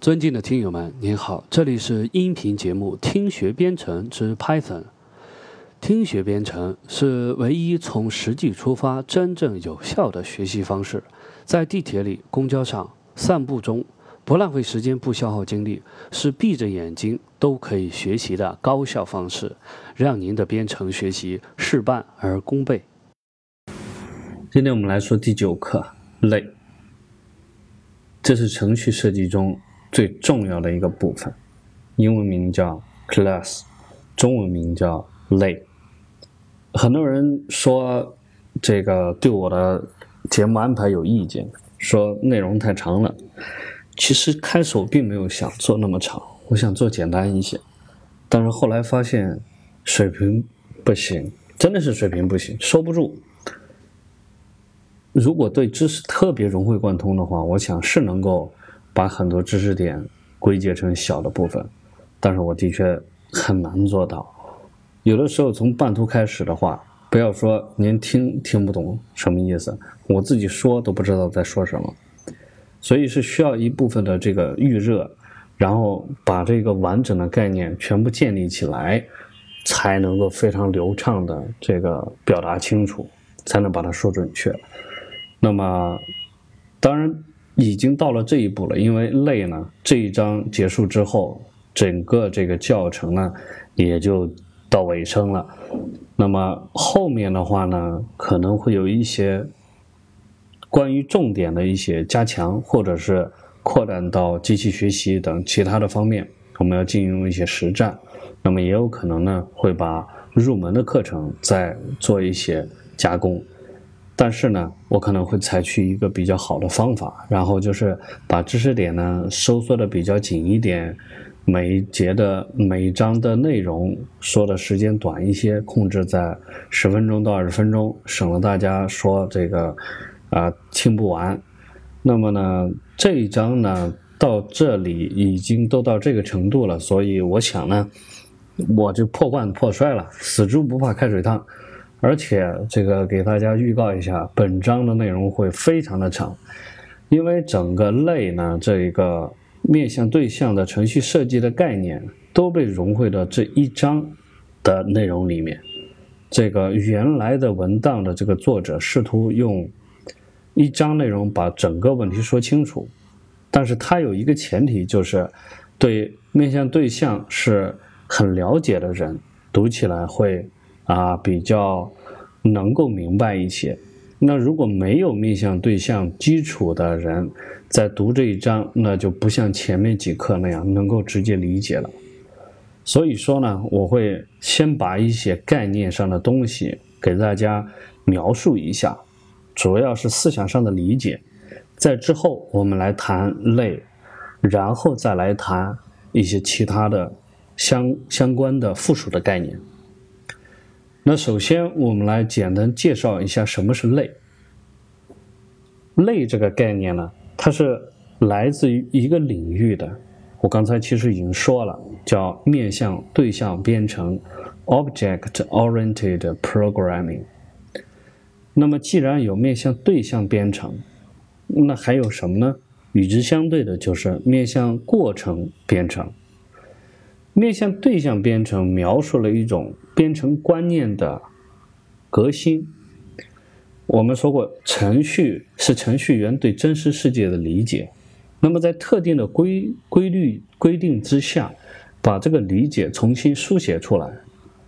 尊敬的听友们，您好，这里是音频节目《听学编程之 Python》。听学编程是唯一从实际出发、真正有效的学习方式。在地铁里、公交上、散步中，不浪费时间、不消耗精力，是闭着眼睛都可以学习的高效方式，让您的编程学习事半而功倍。今天我们来说第九课类，这是程序设计中。最重要的一个部分，英文名叫 class，中文名叫类。很多人说这个对我的节目安排有意见，说内容太长了。其实开始我并没有想做那么长，我想做简单一些。但是后来发现水平不行，真的是水平不行，收不住。如果对知识特别融会贯通的话，我想是能够。把很多知识点归结成小的部分，但是我的确很难做到。有的时候从半途开始的话，不要说您听听不懂什么意思，我自己说都不知道在说什么。所以是需要一部分的这个预热，然后把这个完整的概念全部建立起来，才能够非常流畅的这个表达清楚，才能把它说准确。那么，当然。已经到了这一步了，因为类呢这一章结束之后，整个这个教程呢也就到尾声了。那么后面的话呢，可能会有一些关于重点的一些加强，或者是扩展到机器学习等其他的方面，我们要进行一些实战。那么也有可能呢，会把入门的课程再做一些加工。但是呢，我可能会采取一个比较好的方法，然后就是把知识点呢收缩的比较紧一点，每一节的每一章的内容说的时间短一些，控制在十分钟到二十分钟，省了大家说这个啊听不完。那么呢，这一章呢到这里已经都到这个程度了，所以我想呢，我就破罐破摔了，死猪不怕开水烫。而且这个给大家预告一下，本章的内容会非常的长，因为整个类呢，这一个面向对象的程序设计的概念都被融汇到这一章的内容里面。这个原来的文档的这个作者试图用一章内容把整个问题说清楚，但是他有一个前提，就是对面向对象是很了解的人读起来会。啊，比较能够明白一些。那如果没有面向对象基础的人，在读这一章，那就不像前面几课那样能够直接理解了。所以说呢，我会先把一些概念上的东西给大家描述一下，主要是思想上的理解。在之后我们来谈类，然后再来谈一些其他的相相关的附属的概念。那首先，我们来简单介绍一下什么是类。类这个概念呢，它是来自于一个领域的。我刚才其实已经说了，叫面向对象编程 （Object-Oriented Programming）。那么，既然有面向对象编程，那还有什么呢？与之相对的就是面向过程编程。面向对象编程描述了一种编程观念的革新。我们说过，程序是程序员对真实世界的理解。那么，在特定的规规律规定之下，把这个理解重新书写出来，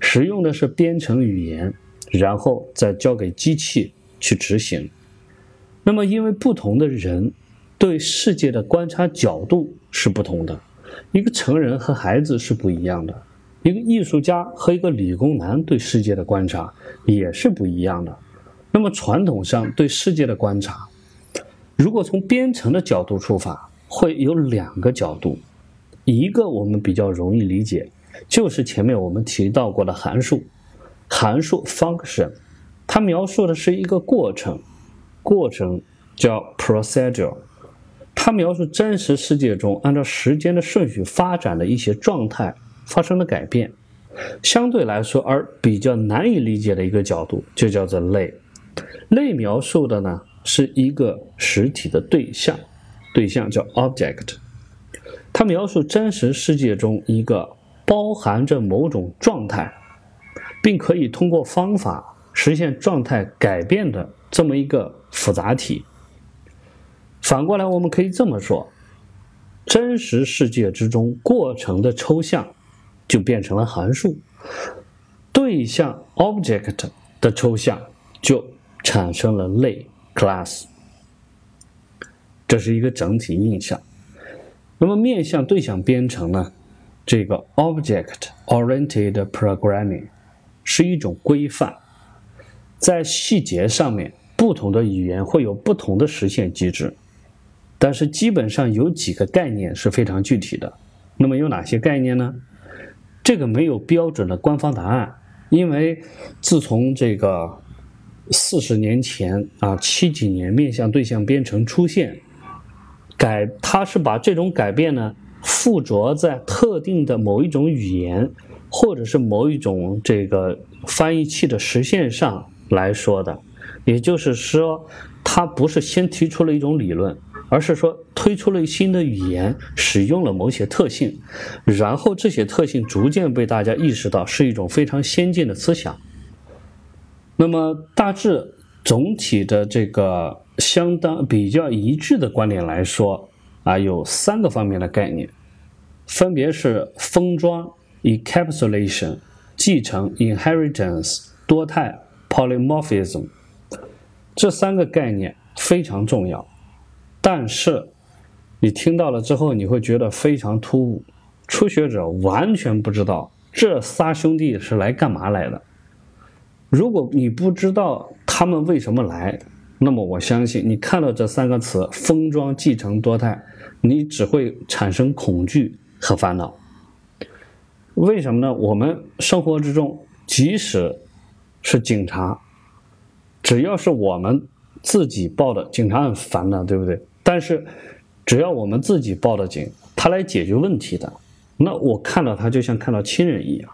使用的是编程语言，然后再交给机器去执行。那么，因为不同的人对世界的观察角度是不同的。一个成人和孩子是不一样的，一个艺术家和一个理工男对世界的观察也是不一样的。那么传统上对世界的观察，如果从编程的角度出发，会有两个角度，一个我们比较容易理解，就是前面我们提到过的函数，函数 function，它描述的是一个过程，过程叫 procedure。它描述真实世界中按照时间的顺序发展的一些状态发生了改变，相对来说而比较难以理解的一个角度就叫做类。类描述的呢是一个实体的对象，对象叫 object。它描述真实世界中一个包含着某种状态，并可以通过方法实现状态改变的这么一个复杂体。反过来，我们可以这么说：真实世界之中过程的抽象就变成了函数，对象 （object） 的抽象就产生了类 （class）。这是一个整体印象。那么，面向对象编程呢？这个 object-oriented programming 是一种规范，在细节上面，不同的语言会有不同的实现机制。但是基本上有几个概念是非常具体的。那么有哪些概念呢？这个没有标准的官方答案，因为自从这个四十年前啊七几年面向对象编程出现，改它是把这种改变呢附着在特定的某一种语言或者是某一种这个翻译器的实现上来说的，也就是说，它不是先提出了一种理论。而是说推出了新的语言，使用了某些特性，然后这些特性逐渐被大家意识到是一种非常先进的思想。那么大致总体的这个相当比较一致的观点来说啊，有三个方面的概念，分别是封装 （encapsulation）、继承 （inheritance）、多态 （polymorphism）。这三个概念非常重要。但是，你听到了之后，你会觉得非常突兀。初学者完全不知道这仨兄弟是来干嘛来的。如果你不知道他们为什么来，那么我相信你看到这三个词“封装、继承、多态”，你只会产生恐惧和烦恼。为什么呢？我们生活之中，即使是警察，只要是我们自己报的，警察很烦的，对不对？但是，只要我们自己报的警，他来解决问题的，那我看到他就像看到亲人一样，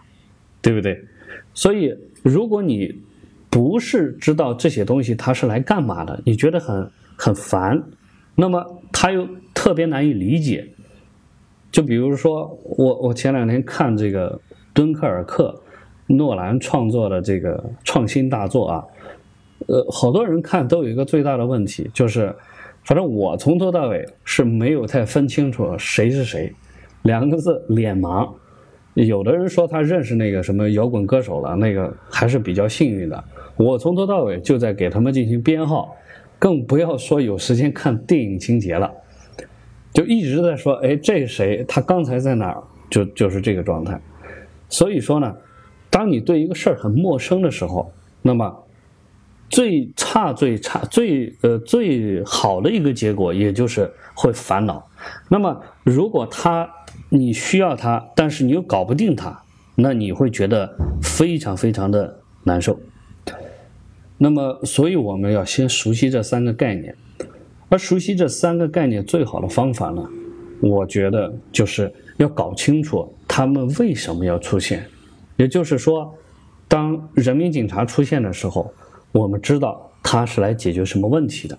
对不对？所以，如果你不是知道这些东西他是来干嘛的，你觉得很很烦，那么他又特别难以理解。就比如说，我我前两天看这个《敦刻尔克》，诺兰创作的这个创新大作啊，呃，好多人看都有一个最大的问题，就是。反正我从头到尾是没有太分清楚谁是谁，两个字脸盲。有的人说他认识那个什么摇滚歌手了，那个还是比较幸运的。我从头到尾就在给他们进行编号，更不要说有时间看电影情节了，就一直在说，哎，这谁？他刚才在哪儿？就就是这个状态。所以说呢，当你对一个事儿很陌生的时候，那么。最差、最差、最呃最好的一个结果，也就是会烦恼。那么，如果他你需要他，但是你又搞不定他，那你会觉得非常非常的难受。那么，所以我们要先熟悉这三个概念。而熟悉这三个概念最好的方法呢，我觉得就是要搞清楚他们为什么要出现。也就是说，当人民警察出现的时候。我们知道它是来解决什么问题的，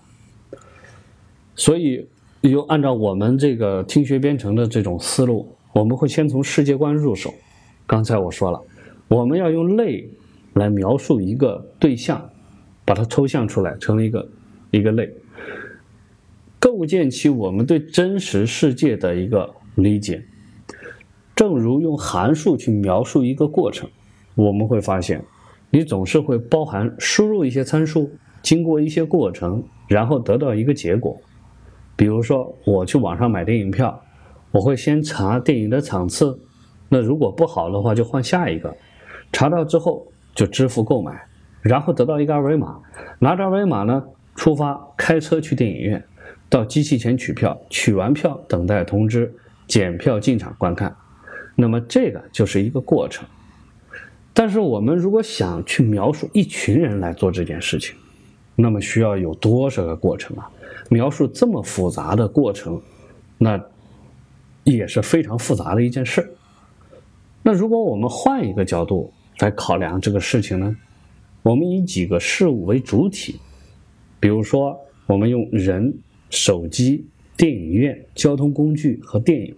所以又按照我们这个听学编程的这种思路，我们会先从世界观入手。刚才我说了，我们要用类来描述一个对象，把它抽象出来，成为一个一个类，构建起我们对真实世界的一个理解。正如用函数去描述一个过程，我们会发现。你总是会包含输入一些参数，经过一些过程，然后得到一个结果。比如说，我去网上买电影票，我会先查电影的场次，那如果不好的话就换下一个。查到之后就支付购买，然后得到一个二维码，拿着二维码呢出发，开车去电影院，到机器前取票，取完票等待通知，检票进场观看。那么这个就是一个过程。但是我们如果想去描述一群人来做这件事情，那么需要有多少个过程啊？描述这么复杂的过程，那也是非常复杂的一件事。那如果我们换一个角度来考量这个事情呢？我们以几个事物为主体，比如说我们用人、手机、电影院、交通工具和电影，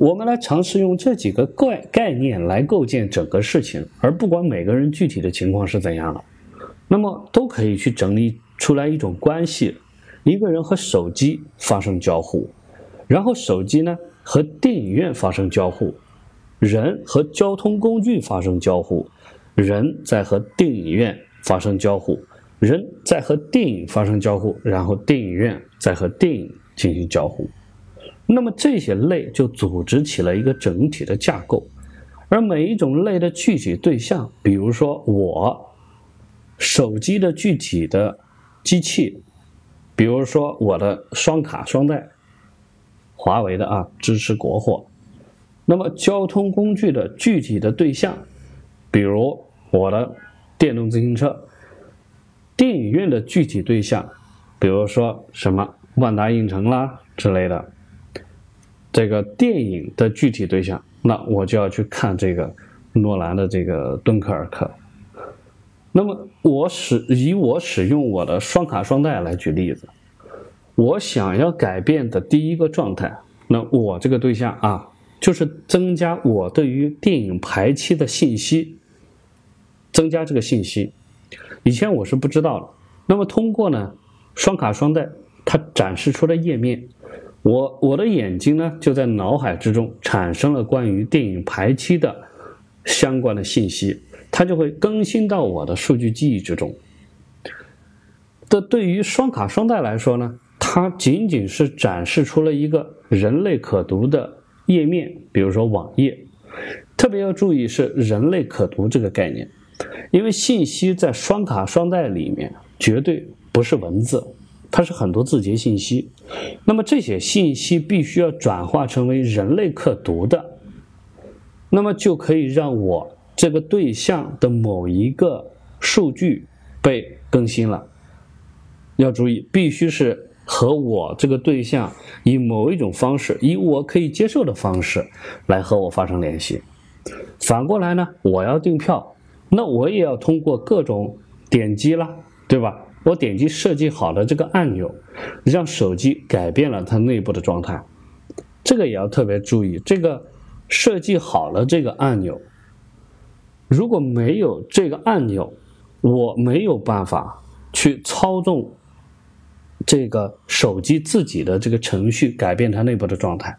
我们来尝试用这几个概概念来构建整个事情，而不管每个人具体的情况是怎样的，那么都可以去整理出来一种关系：一个人和手机发生交互，然后手机呢和电影院发生交互，人和交通工具发生交互，人在和电影院发生交互，人在和电影发生交互，然后电影院在和电影进行交互。那么这些类就组织起了一个整体的架构，而每一种类的具体对象，比如说我手机的具体的机器，比如说我的双卡双待，华为的啊支持国货。那么交通工具的具体的对象，比如我的电动自行车。电影院的具体对象，比如说什么万达影城啦之类的。这个电影的具体对象，那我就要去看这个诺兰的这个《敦刻尔克》。那么我使以我使用我的双卡双待来举例子，我想要改变的第一个状态，那我这个对象啊，就是增加我对于电影排期的信息，增加这个信息。以前我是不知道的，那么通过呢双卡双待，它展示出的页面。我我的眼睛呢，就在脑海之中产生了关于电影排期的相关的信息，它就会更新到我的数据记忆之中。这对于双卡双待来说呢，它仅仅是展示出了一个人类可读的页面，比如说网页。特别要注意是人类可读这个概念，因为信息在双卡双待里面绝对不是文字。它是很多字节信息，那么这些信息必须要转化成为人类可读的，那么就可以让我这个对象的某一个数据被更新了。要注意，必须是和我这个对象以某一种方式，以我可以接受的方式来和我发生联系。反过来呢，我要订票，那我也要通过各种点击了，对吧？我点击设计好的这个按钮，让手机改变了它内部的状态。这个也要特别注意，这个设计好了这个按钮，如果没有这个按钮，我没有办法去操纵这个手机自己的这个程序改变它内部的状态。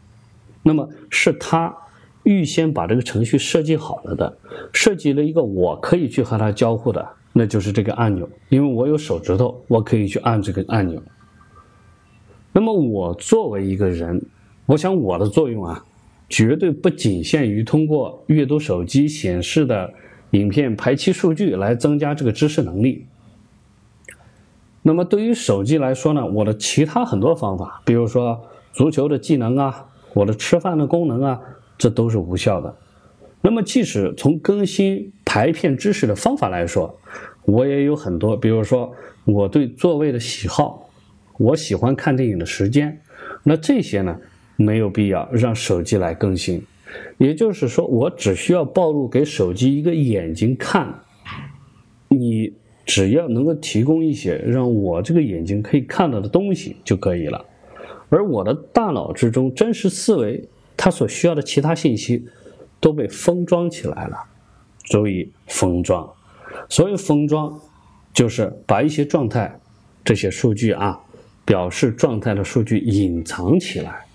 那么是它预先把这个程序设计好了的，设计了一个我可以去和它交互的。那就是这个按钮，因为我有手指头，我可以去按这个按钮。那么我作为一个人，我想我的作用啊，绝对不仅限于通过阅读手机显示的影片排期数据来增加这个知识能力。那么对于手机来说呢，我的其他很多方法，比如说足球的技能啊，我的吃饭的功能啊，这都是无效的。那么，即使从更新排片知识的方法来说，我也有很多，比如说我对座位的喜好，我喜欢看电影的时间，那这些呢，没有必要让手机来更新。也就是说，我只需要暴露给手机一个眼睛看，你只要能够提供一些让我这个眼睛可以看到的东西就可以了。而我的大脑之中真实思维，它所需要的其他信息。都被封装起来了，注意封装。所谓封装，就是把一些状态、这些数据啊，表示状态的数据隐藏起来，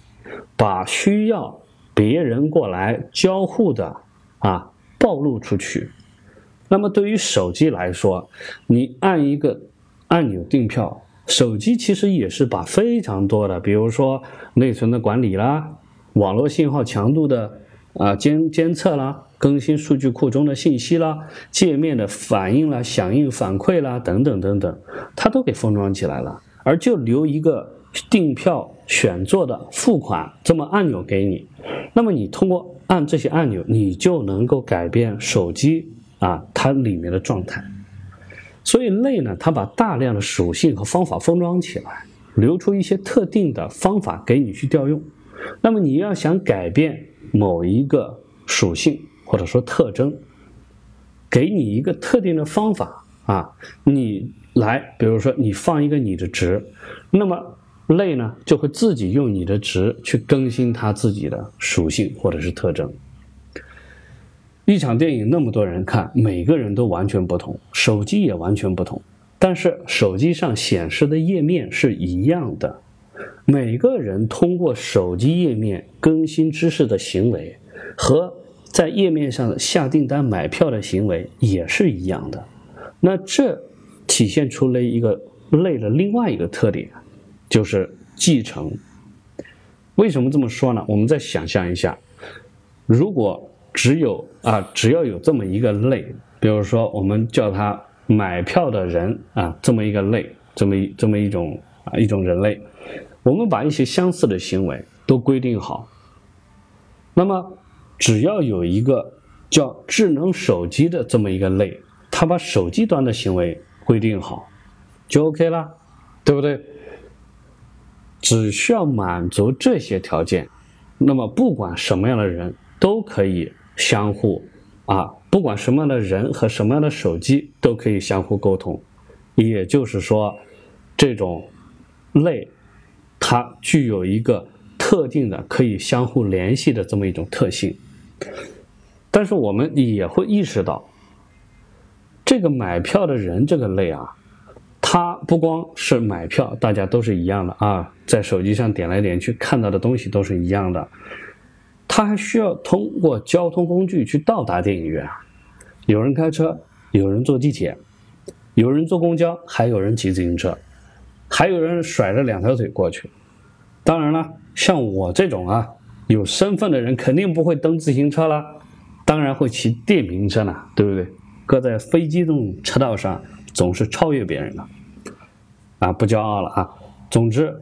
把需要别人过来交互的啊暴露出去。那么对于手机来说，你按一个按钮订票，手机其实也是把非常多的，比如说内存的管理啦，网络信号强度的。啊，监监测啦，更新数据库中的信息啦，界面的反应啦、响应反馈啦，等等等等，它都给封装起来了，而就留一个订票、选座的付款这么按钮给你。那么你通过按这些按钮，你就能够改变手机啊它里面的状态。所以类呢，它把大量的属性和方法封装起来，留出一些特定的方法给你去调用。那么你要想改变。某一个属性或者说特征，给你一个特定的方法啊，你来，比如说你放一个你的值，那么类呢就会自己用你的值去更新它自己的属性或者是特征。一场电影那么多人看，每个人都完全不同，手机也完全不同，但是手机上显示的页面是一样的。每个人通过手机页面更新知识的行为，和在页面上下订单买票的行为也是一样的。那这体现出了一个类的另外一个特点，就是继承。为什么这么说呢？我们再想象一下，如果只有啊，只要有这么一个类，比如说我们叫它买票的人啊，这么一个类，这么一这么一种啊一种人类。我们把一些相似的行为都规定好，那么只要有一个叫智能手机的这么一个类，它把手机端的行为规定好，就 OK 了，对不对？只需要满足这些条件，那么不管什么样的人都可以相互啊，不管什么样的人和什么样的手机都可以相互沟通，也就是说，这种类。它具有一个特定的可以相互联系的这么一种特性，但是我们也会意识到，这个买票的人这个类啊，他不光是买票，大家都是一样的啊，在手机上点来点去看到的东西都是一样的，他还需要通过交通工具去到达电影院啊，有人开车，有人坐地铁，有人坐公交，还有人骑自行车。还有人甩着两条腿过去，当然了，像我这种啊有身份的人肯定不会蹬自行车了，当然会骑电瓶车呢，对不对？搁在非机动车道上总是超越别人的，啊，不骄傲了啊。总之，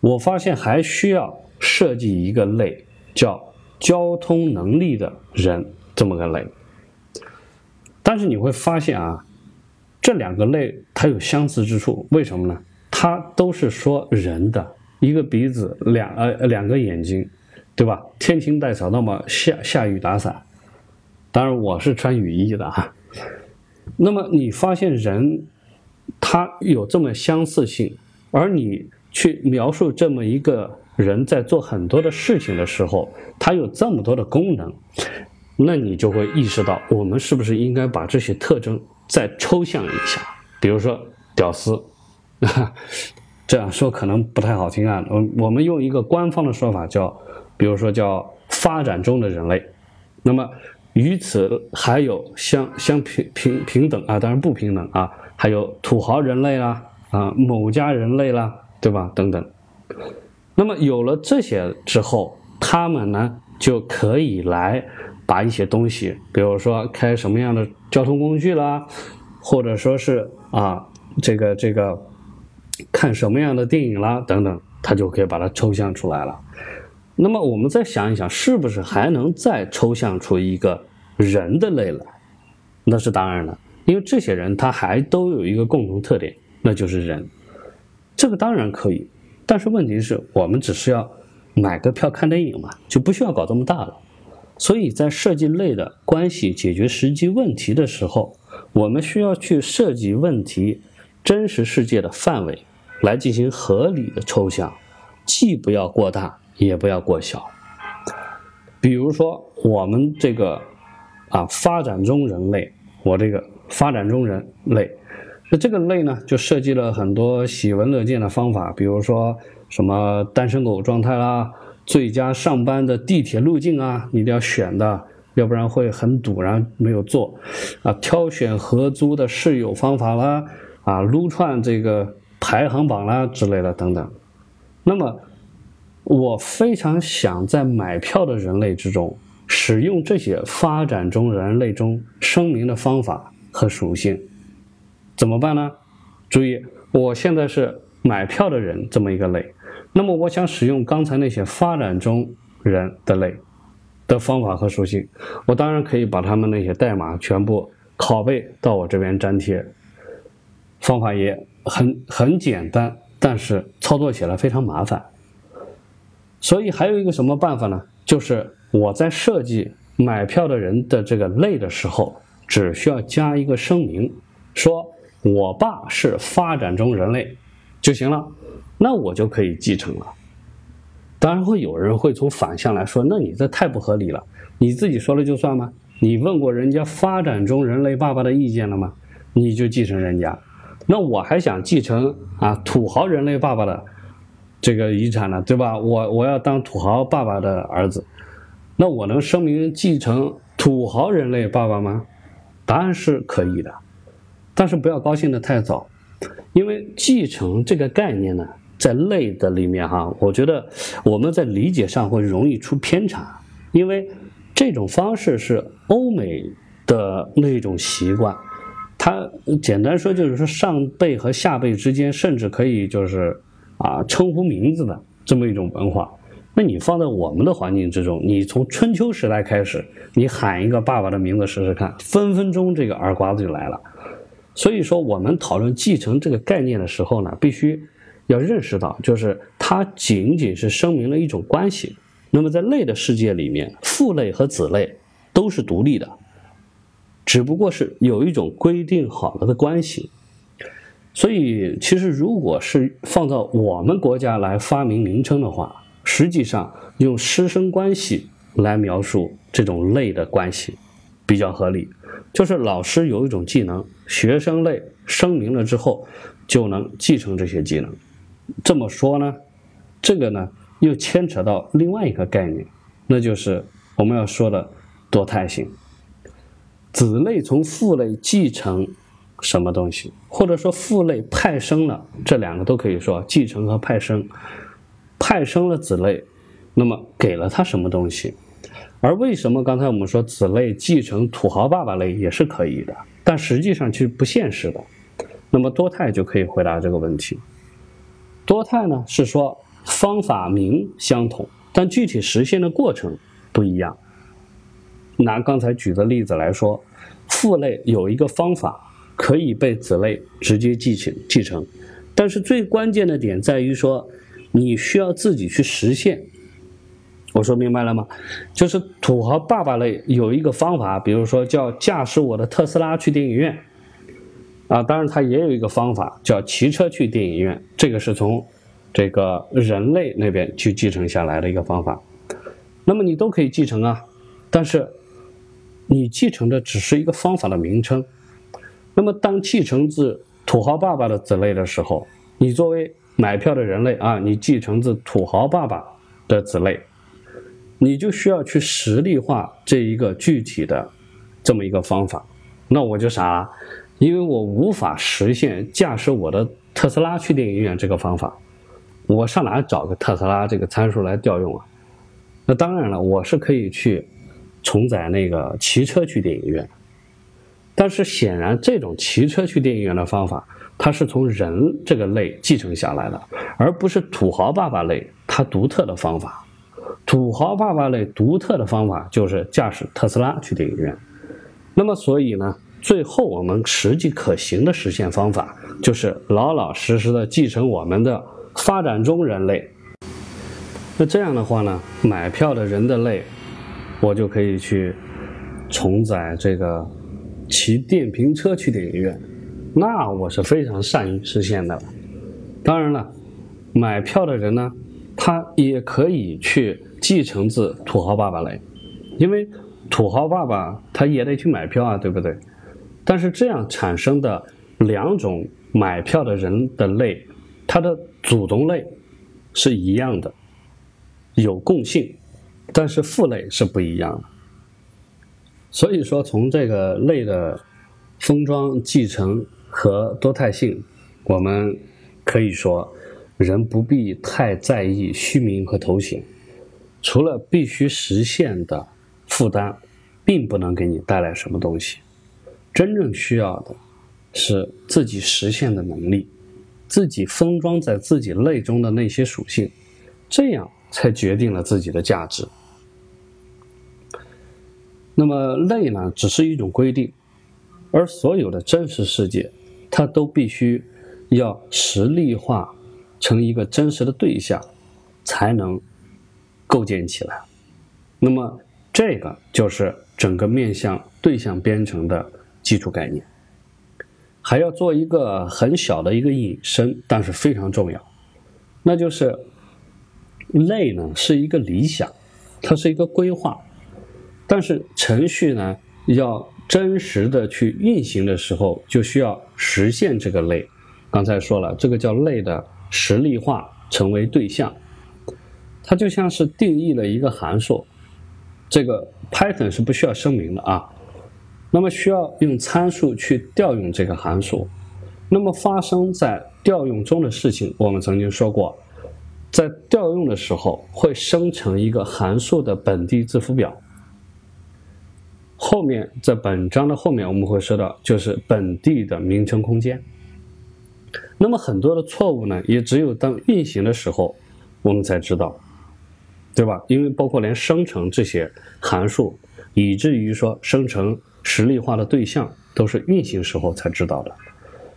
我发现还需要设计一个类，叫交通能力的人这么个类。但是你会发现啊，这两个类它有相似之处，为什么呢？它都是说人的一个鼻子两呃两个眼睛，对吧？天晴带草，那么下下雨打伞。当然我是穿雨衣的哈。那么你发现人，他有这么相似性，而你去描述这么一个人在做很多的事情的时候，他有这么多的功能，那你就会意识到，我们是不是应该把这些特征再抽象一下？比如说屌丝。这样说可能不太好听啊。我我们用一个官方的说法叫，比如说叫发展中的人类。那么与此还有相相平平平等啊，当然不平等啊，还有土豪人类啦啊，某家人类啦，对吧？等等。那么有了这些之后，他们呢就可以来把一些东西，比如说开什么样的交通工具啦，或者说是啊这个这个。看什么样的电影啦，等等，他就可以把它抽象出来了。那么我们再想一想，是不是还能再抽象出一个人的类来？那是当然了，因为这些人他还都有一个共同特点，那就是人。这个当然可以，但是问题是我们只是要买个票看电影嘛，就不需要搞这么大了。所以在设计类的关系解决实际问题的时候，我们需要去设计问题真实世界的范围。来进行合理的抽象，既不要过大，也不要过小。比如说，我们这个啊，发展中人类，我这个发展中人类，那这个类呢，就设计了很多喜闻乐见的方法，比如说什么单身狗状态啦，最佳上班的地铁路径啊，你一定要选的，要不然会很堵，然后没有坐啊，挑选合租的室友方法啦，啊，撸串这个。排行榜啦之类的等等，那么我非常想在买票的人类之中使用这些发展中人类中声明的方法和属性，怎么办呢？注意，我现在是买票的人这么一个类，那么我想使用刚才那些发展中人的类的方法和属性，我当然可以把他们那些代码全部拷贝到我这边粘贴，方法一。很很简单，但是操作起来非常麻烦。所以还有一个什么办法呢？就是我在设计买票的人的这个类的时候，只需要加一个声明，说我爸是发展中人类就行了。那我就可以继承了。当然会有人会从反向来说，那你这太不合理了，你自己说了就算吗？你问过人家发展中人类爸爸的意见了吗？你就继承人家？那我还想继承啊土豪人类爸爸的这个遗产呢，对吧？我我要当土豪爸爸的儿子，那我能声明继承土豪人类爸爸吗？答案是可以的，但是不要高兴的太早，因为继承这个概念呢。在类的里面哈，我觉得我们在理解上会容易出偏差，因为这种方式是欧美的那种习惯，它简单说就是说上辈和下辈之间甚至可以就是啊称呼名字的这么一种文化。那你放在我们的环境之中，你从春秋时代开始，你喊一个爸爸的名字试试看，分分钟这个耳刮子就来了。所以说，我们讨论继承这个概念的时候呢，必须。要认识到，就是它仅仅是声明了一种关系。那么在类的世界里面，父类和子类都是独立的，只不过是有一种规定好了的关系。所以，其实如果是放到我们国家来发明名称的话，实际上用师生关系来描述这种类的关系比较合理。就是老师有一种技能，学生类声明了之后，就能继承这些技能。这么说呢，这个呢又牵扯到另外一个概念，那就是我们要说的多态性。子类从父类继承什么东西，或者说父类派生了，这两个都可以说继承和派生。派生了子类，那么给了他什么东西？而为什么刚才我们说子类继承土豪爸爸类也是可以的，但实际上其实不现实的。那么多态就可以回答这个问题。多态呢是说方法名相同，但具体实现的过程不一样。拿刚才举的例子来说，父类有一个方法可以被子类直接继承继承，但是最关键的点在于说，你需要自己去实现。我说明白了吗？就是土豪爸爸类有一个方法，比如说叫驾驶我的特斯拉去电影院。啊，当然，它也有一个方法叫骑车去电影院，这个是从这个人类那边去继承下来的一个方法。那么你都可以继承啊，但是你继承的只是一个方法的名称。那么当继承自土豪爸爸的子类的时候，你作为买票的人类啊，你继承自土豪爸爸的子类，你就需要去实例化这一个具体的这么一个方法。那我就傻了。因为我无法实现驾驶我的特斯拉去电影院这个方法，我上哪找个特斯拉这个参数来调用啊？那当然了，我是可以去重载那个骑车去电影院，但是显然这种骑车去电影院的方法，它是从人这个类继承下来的，而不是土豪爸爸类他独特的方法。土豪爸爸类独特的方法就是驾驶特斯拉去电影院。那么所以呢？最后，我们实际可行的实现方法就是老老实实的继承我们的发展中人类。那这样的话呢，买票的人的类，我就可以去重载这个骑电瓶车去电影院，那我是非常善于实现的。当然了，买票的人呢，他也可以去继承自土豪爸爸类，因为土豪爸爸他也得去买票啊，对不对？但是这样产生的两种买票的人的类，它的祖宗类是一样的，有共性，但是父类是不一样的。所以说，从这个类的封装继承和多态性，我们可以说，人不必太在意虚名和头衔，除了必须实现的负担，并不能给你带来什么东西。真正需要的，是自己实现的能力，自己封装在自己类中的那些属性，这样才决定了自己的价值。那么类呢，只是一种规定，而所有的真实世界，它都必须要实例化成一个真实的对象，才能构建起来。那么这个就是整个面向对象编程的。基础概念，还要做一个很小的一个引申，但是非常重要。那就是类呢是一个理想，它是一个规划，但是程序呢要真实的去运行的时候，就需要实现这个类。刚才说了，这个叫类的实例化成为对象，它就像是定义了一个函数，这个 Python 是不需要声明的啊。那么需要用参数去调用这个函数，那么发生在调用中的事情，我们曾经说过，在调用的时候会生成一个函数的本地字符表。后面在本章的后面我们会说到，就是本地的名称空间。那么很多的错误呢，也只有当运行的时候我们才知道，对吧？因为包括连生成这些函数，以至于说生成。实例化的对象都是运行时候才知道的。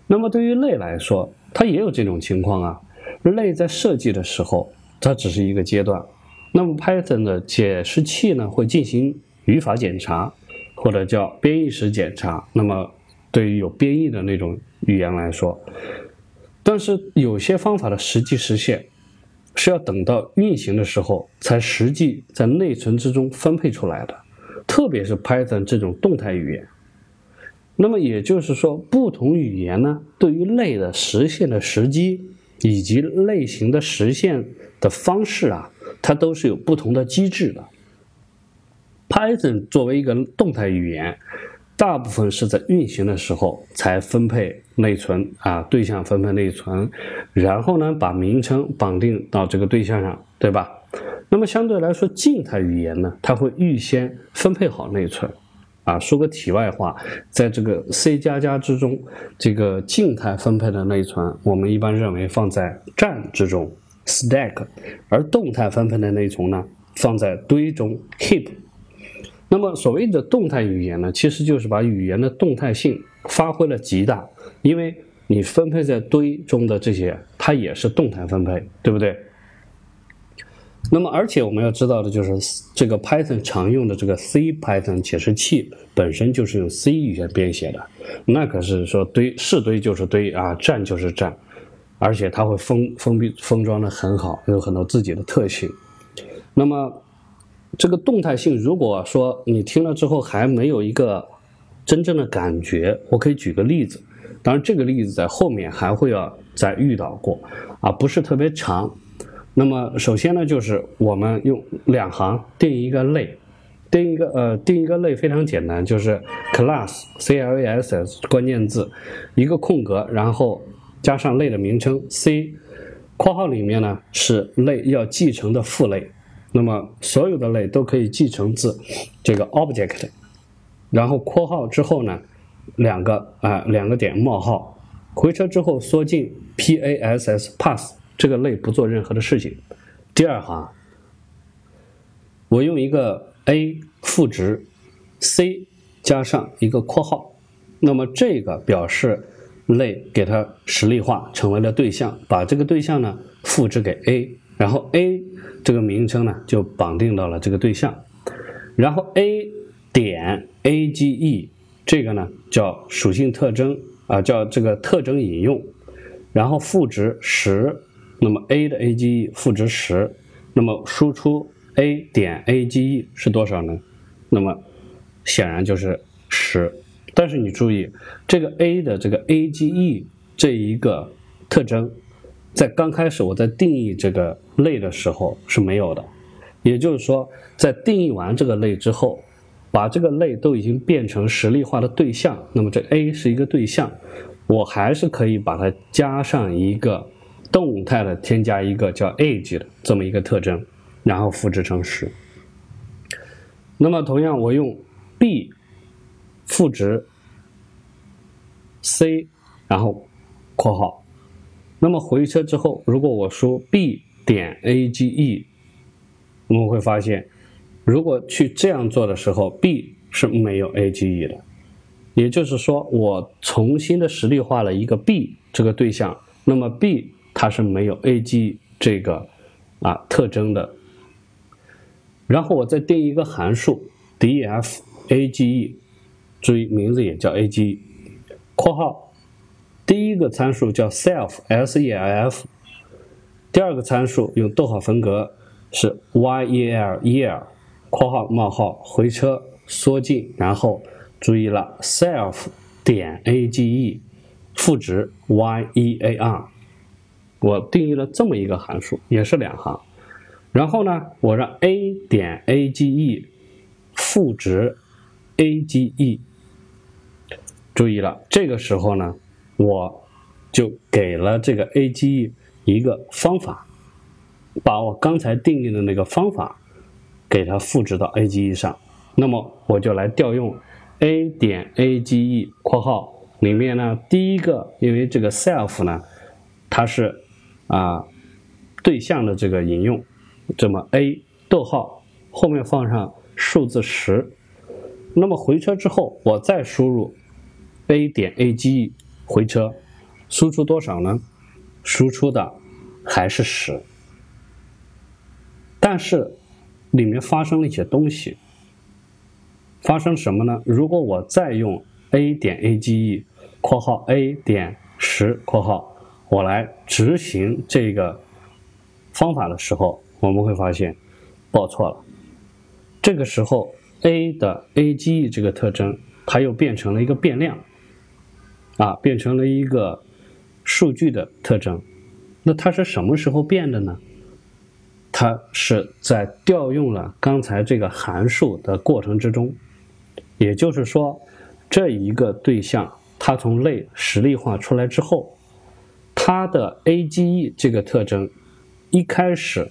那么对于类来说，它也有这种情况啊。类在设计的时候，它只是一个阶段。那么 Python 的解释器呢，会进行语法检查，或者叫编译时检查。那么对于有编译的那种语言来说，但是有些方法的实际实现，是要等到运行的时候才实际在内存之中分配出来的。特别是 Python 这种动态语言，那么也就是说，不同语言呢，对于类的实现的时机以及类型的实现的方式啊，它都是有不同的机制的。Python 作为一个动态语言，大部分是在运行的时候才分配内存啊，对象分配内存，然后呢，把名称绑定到这个对象上，对吧？那么相对来说，静态语言呢，它会预先分配好内存，啊，说个题外话，在这个 C 加加之中，这个静态分配的内存，我们一般认为放在站之中 （stack），而动态分配的内存呢，放在堆中 （heap）。那么所谓的动态语言呢，其实就是把语言的动态性发挥了极大，因为你分配在堆中的这些，它也是动态分配，对不对？那么，而且我们要知道的就是，这个 Python 常用的这个 C Python 解释器本身就是用 C 语言编写的，那可是说堆是堆就是堆啊，站就是站，而且它会封封闭封装的很好，有很多自己的特性。那么，这个动态性，如果说你听了之后还没有一个真正的感觉，我可以举个例子，当然这个例子在后面还会要再遇到过啊，不是特别长。那么首先呢，就是我们用两行定一个类，定一个呃定一个类非常简单，就是 class c l a s s 关键字，一个空格，然后加上类的名称 c，括号里面呢是类要继承的父类，那么所有的类都可以继承自这个 object，然后括号之后呢两个啊两个点冒号，回车之后缩进 p a s s pass。这个类不做任何的事情。第二行，我用一个 a 赋值 c 加上一个括号，那么这个表示类给它实例化成为了对象，把这个对象呢复制给 a，然后 a 这个名称呢就绑定到了这个对象，然后 a 点 age 这个呢叫属性特征啊，叫这个特征引用，然后赋值十。那么 a 的 age 赋值十，那么输出 a 点 age 是多少呢？那么显然就是十。但是你注意，这个 a 的这个 age 这一个特征，在刚开始我在定义这个类的时候是没有的。也就是说，在定义完这个类之后，把这个类都已经变成实例化的对象，那么这 a 是一个对象，我还是可以把它加上一个。动态的添加一个叫 age 的这么一个特征，然后复制成十。那么同样，我用 b 复值 c，然后括号。那么回车之后，如果我输 b 点 age，我们会发现，如果去这样做的时候，b 是没有 age 的。也就是说，我重新的实例化了一个 b 这个对象，那么 b。它是没有 age 这个啊特征的，然后我再定一个函数 def age，注意名字也叫 age，括号个参数叫 self s e l f，第二个参数用逗号分隔是 yel yel 括号冒号回车缩进，然后注意了 self 点 age 赋值 year，我定义了这么一个函数，也是两行。然后呢，我让 a 点 age 赋值 age，注意了，这个时候呢，我就给了这个 age 一个方法，把我刚才定义的那个方法给它复制到 age 上。那么我就来调用 a 点 age 括号里面呢，第一个，因为这个 self 呢，它是啊对象的这个引用。这么 a 逗号后面放上数字十，那么回车之后，我再输入 a 点 age 回车，输出多少呢？输出的还是十，但是里面发生了一些东西。发生什么呢？如果我再用 a 点 age 括号 a 点十括号，我来执行这个方法的时候。我们会发现报错了，这个时候 a 的 age 这个特征，它又变成了一个变量，啊，变成了一个数据的特征。那它是什么时候变的呢？它是在调用了刚才这个函数的过程之中，也就是说，这一个对象它从类实例化出来之后，它的 age 这个特征一开始。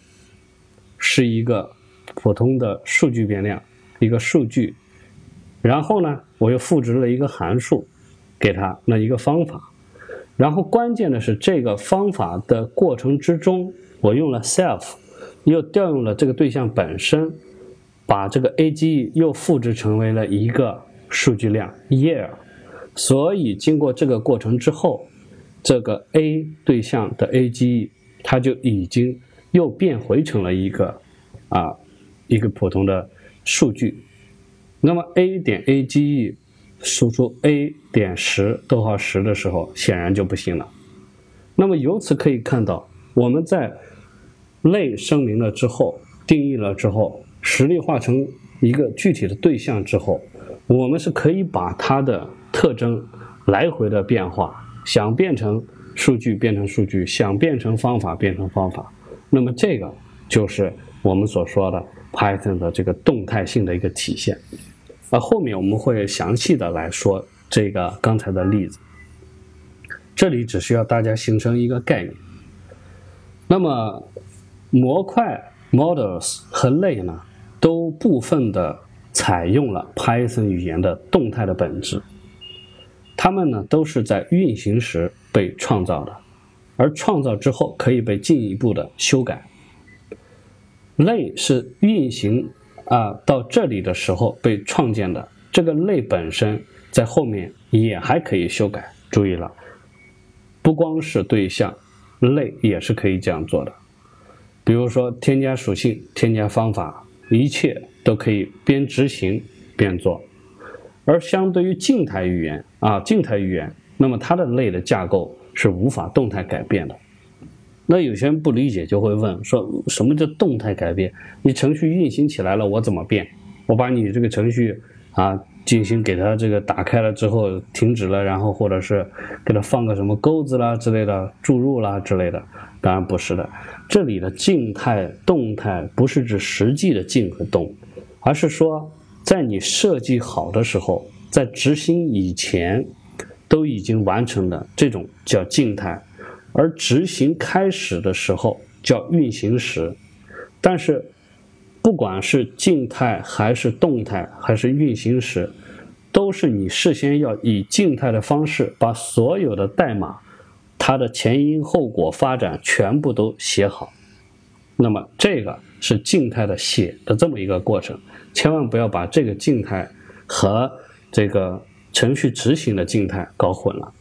是一个普通的数据变量，一个数据，然后呢，我又赋值了一个函数给它，那一个方法，然后关键的是这个方法的过程之中，我用了 self，又调用了这个对象本身，把这个 age 又复制成为了一个数据量 year，所以经过这个过程之后，这个 a 对象的 age 它就已经。又变回成了一个啊，一个普通的数据。那么 a 点 age 输出 a 点十逗号十的时候，显然就不行了。那么由此可以看到，我们在类声明了之后，定义了之后，实例化成一个具体的对象之后，我们是可以把它的特征来回的变化，想变成数据变成数据，想变成方法变成方法。那么这个就是我们所说的 Python 的这个动态性的一个体现，而后面我们会详细的来说这个刚才的例子，这里只需要大家形成一个概念。那么模块 Models 和类呢，都部分的采用了 Python 语言的动态的本质，它们呢都是在运行时被创造的。而创造之后可以被进一步的修改。类是运行啊到这里的时候被创建的，这个类本身在后面也还可以修改。注意了，不光是对象，类也是可以这样做的。比如说添加属性、添加方法，一切都可以边执行边做。而相对于静态语言啊，静态语言，那么它的类的架构。是无法动态改变的。那有些人不理解，就会问说：什么叫动态改变？你程序运行起来了，我怎么变？我把你这个程序啊进行给它这个打开了之后停止了，然后或者是给它放个什么钩子啦之类的注入啦之类的？当然不是的。这里的静态、动态不是指实际的静和动，而是说在你设计好的时候，在执行以前。都已经完成的这种叫静态，而执行开始的时候叫运行时。但是，不管是静态还是动态还是运行时，都是你事先要以静态的方式把所有的代码，它的前因后果发展全部都写好。那么这个是静态的写的这么一个过程，千万不要把这个静态和这个。程序执行的静态搞混了，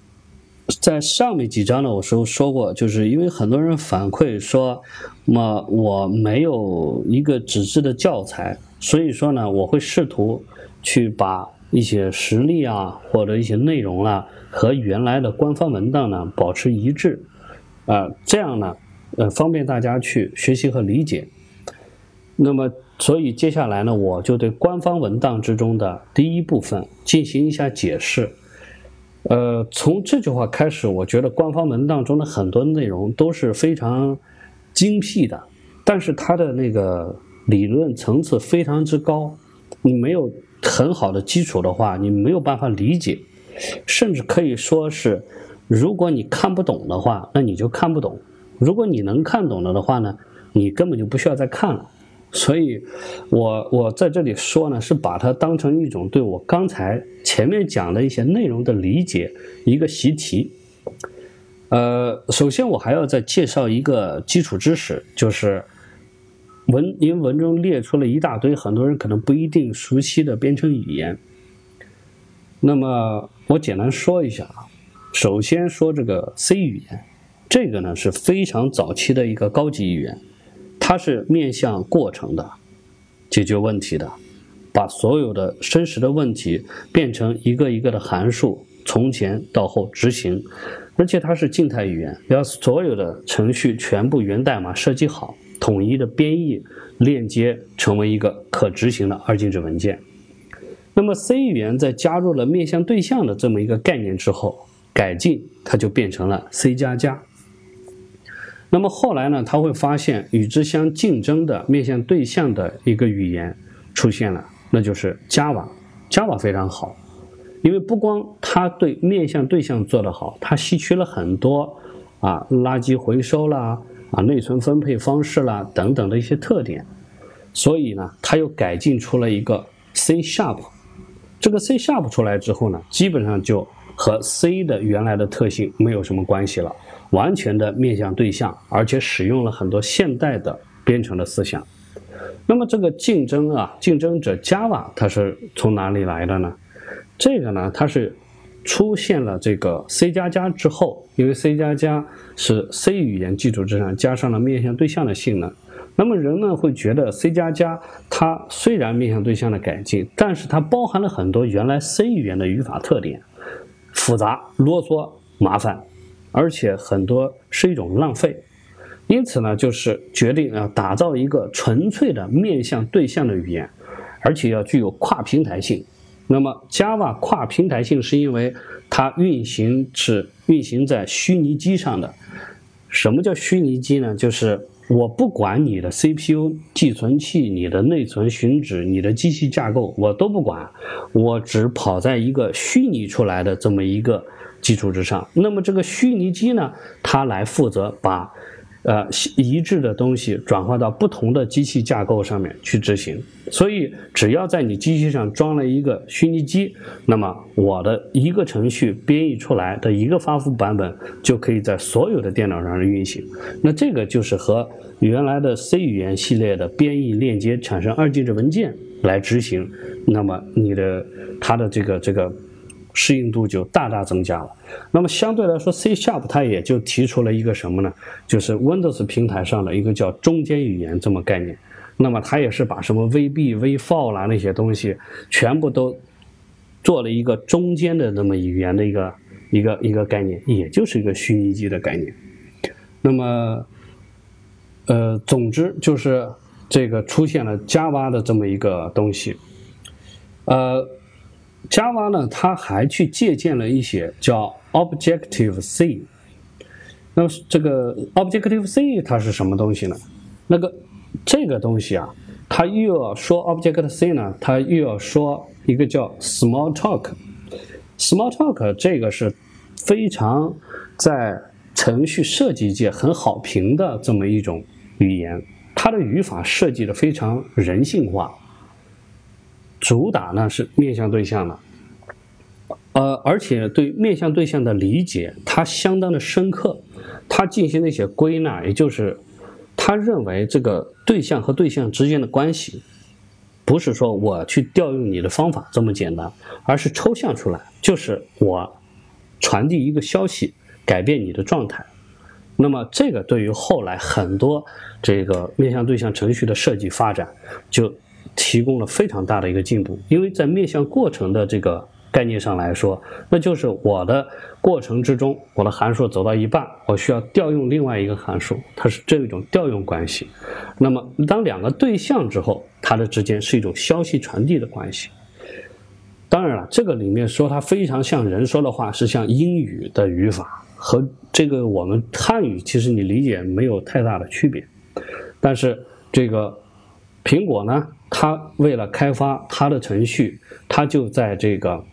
在上面几章呢，我说说过，就是因为很多人反馈说，那么我没有一个纸质的教材，所以说呢，我会试图去把一些实例啊，或者一些内容啊，和原来的官方文档呢保持一致，啊，这样呢，呃，方便大家去学习和理解。那么，所以接下来呢，我就对官方文档之中的第一部分进行一下解释。呃，从这句话开始，我觉得官方文档中的很多内容都是非常精辟的，但是它的那个理论层次非常之高，你没有很好的基础的话，你没有办法理解，甚至可以说是，如果你看不懂的话，那你就看不懂；如果你能看懂了的话呢，你根本就不需要再看了。所以，我我在这里说呢，是把它当成一种对我刚才前面讲的一些内容的理解一个习题。呃，首先我还要再介绍一个基础知识，就是文，因为文中列出了一大堆很多人可能不一定熟悉的编程语言。那么我简单说一下啊，首先说这个 C 语言，这个呢是非常早期的一个高级语言。它是面向过程的，解决问题的，把所有的真实的问题变成一个一个的函数，从前到后执行，而且它是静态语言，要所有的程序全部源代码设计好，统一的编译链接成为一个可执行的二进制文件。那么 C 语言在加入了面向对象的这么一个概念之后，改进它就变成了 C 加加。那么后来呢，他会发现与之相竞争的面向对象的一个语言出现了，那就是 Java。Java 非常好，因为不光它对面向对象做得好，它吸取了很多啊垃圾回收啦、啊内存分配方式啦等等的一些特点，所以呢，它又改进出了一个 C Sharp。这个 C Sharp 出来之后呢，基本上就和 C 的原来的特性没有什么关系了。完全的面向对象，而且使用了很多现代的编程的思想。那么这个竞争啊，竞争者 Java 它是从哪里来的呢？这个呢，它是出现了这个 C 加加之后，因为 C 加加是 C 语言基础之上加上了面向对象的性能。那么人们会觉得 C 加加它虽然面向对象的改进，但是它包含了很多原来 C 语言的语法特点，复杂、啰嗦、麻烦。而且很多是一种浪费，因此呢，就是决定要打造一个纯粹的面向对象的语言，而且要具有跨平台性。那么 Java 跨平台性是因为它运行是运行在虚拟机上的。什么叫虚拟机呢？就是我不管你的 CPU、寄存器、你的内存寻址、你的机器架构，我都不管，我只跑在一个虚拟出来的这么一个。基础之上，那么这个虚拟机呢，它来负责把，呃，一致的东西转化到不同的机器架构上面去执行。所以，只要在你机器上装了一个虚拟机，那么我的一个程序编译出来的一个发布版本，就可以在所有的电脑上运行。那这个就是和原来的 C 语言系列的编译链接产生二进制文件来执行，那么你的它的这个这个。适应度就大大增加了。那么相对来说，C Sharp 它也就提出了一个什么呢？就是 Windows 平台上的一个叫中间语言这么概念。那么它也是把什么 VB、V4 啦那些东西全部都做了一个中间的那么语言的一个一个一个概念，也就是一个虚拟机的概念。那么，呃，总之就是这个出现了 Java 的这么一个东西，呃。Java 呢，它还去借鉴了一些叫 Objective C。那么这个 Objective C 它是什么东西呢？那个这个东西啊，它又要说 Objective C 呢，它又要说一个叫 Smalltalk。Smalltalk 这个是非常在程序设计界很好评的这么一种语言，它的语法设计的非常人性化。主打呢是面向对象的，呃，而且对面向对象的理解，它相当的深刻。他进行了一些归纳，也就是他认为这个对象和对象之间的关系，不是说我去调用你的方法这么简单，而是抽象出来，就是我传递一个消息，改变你的状态。那么这个对于后来很多这个面向对象程序的设计发展就。提供了非常大的一个进步，因为在面向过程的这个概念上来说，那就是我的过程之中，我的函数走到一半，我需要调用另外一个函数，它是这种调用关系。那么当两个对象之后，它的之间是一种消息传递的关系。当然了，这个里面说它非常像人说的话，是像英语的语法和这个我们汉语其实你理解没有太大的区别，但是这个苹果呢？他为了开发他的程序，他就在这个，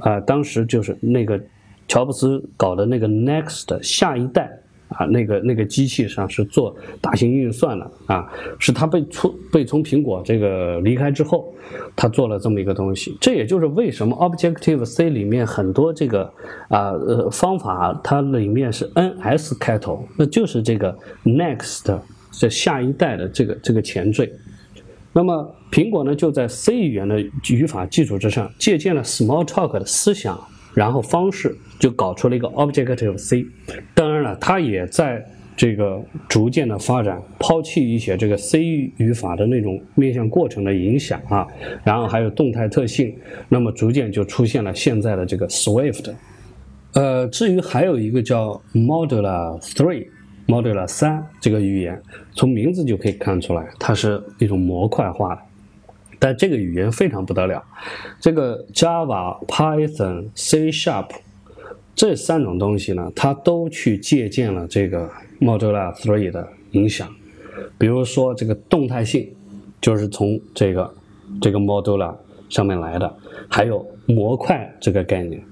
啊，当时就是那个乔布斯搞的那个 Next 下一代啊，那个那个机器上是做大型运算的啊，是他被出被从苹果这个离开之后，他做了这么一个东西。这也就是为什么 Objective C 里面很多这个啊呃方法，它里面是 NS 开头，那就是这个 Next 这下一代的这个这个前缀。那么苹果呢，就在 C 语言的语法基础之上，借鉴了 Smalltalk 的思想，然后方式，就搞出了一个 Objective C。当然了，它也在这个逐渐的发展，抛弃一些这个 C 语法的那种面向过程的影响啊，然后还有动态特性，那么逐渐就出现了现在的这个 Swift。呃，至于还有一个叫 Modular Three。Modular 三这个语言，从名字就可以看出来，它是一种模块化的。但这个语言非常不得了，这个 Java、Python、C Sharp 这三种东西呢，它都去借鉴了这个 Modular Three 的影响。比如说这个动态性，就是从这个这个 Modula 上面来的，还有模块这个概念。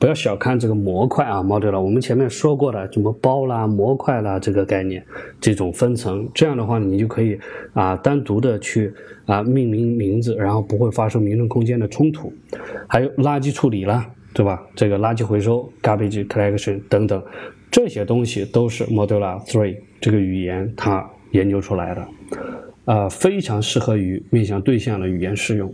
不要小看这个模块啊，modular。我们前面说过的，什么包啦、模块啦，这个概念，这种分层，这样的话，你就可以啊，单独的去啊命名名字，然后不会发生名称空间的冲突。还有垃圾处理啦，对吧？这个垃圾回收 （garbage collection） 等等，这些东西都是 modular three 这个语言它研究出来的，啊，非常适合于面向对象的语言适用。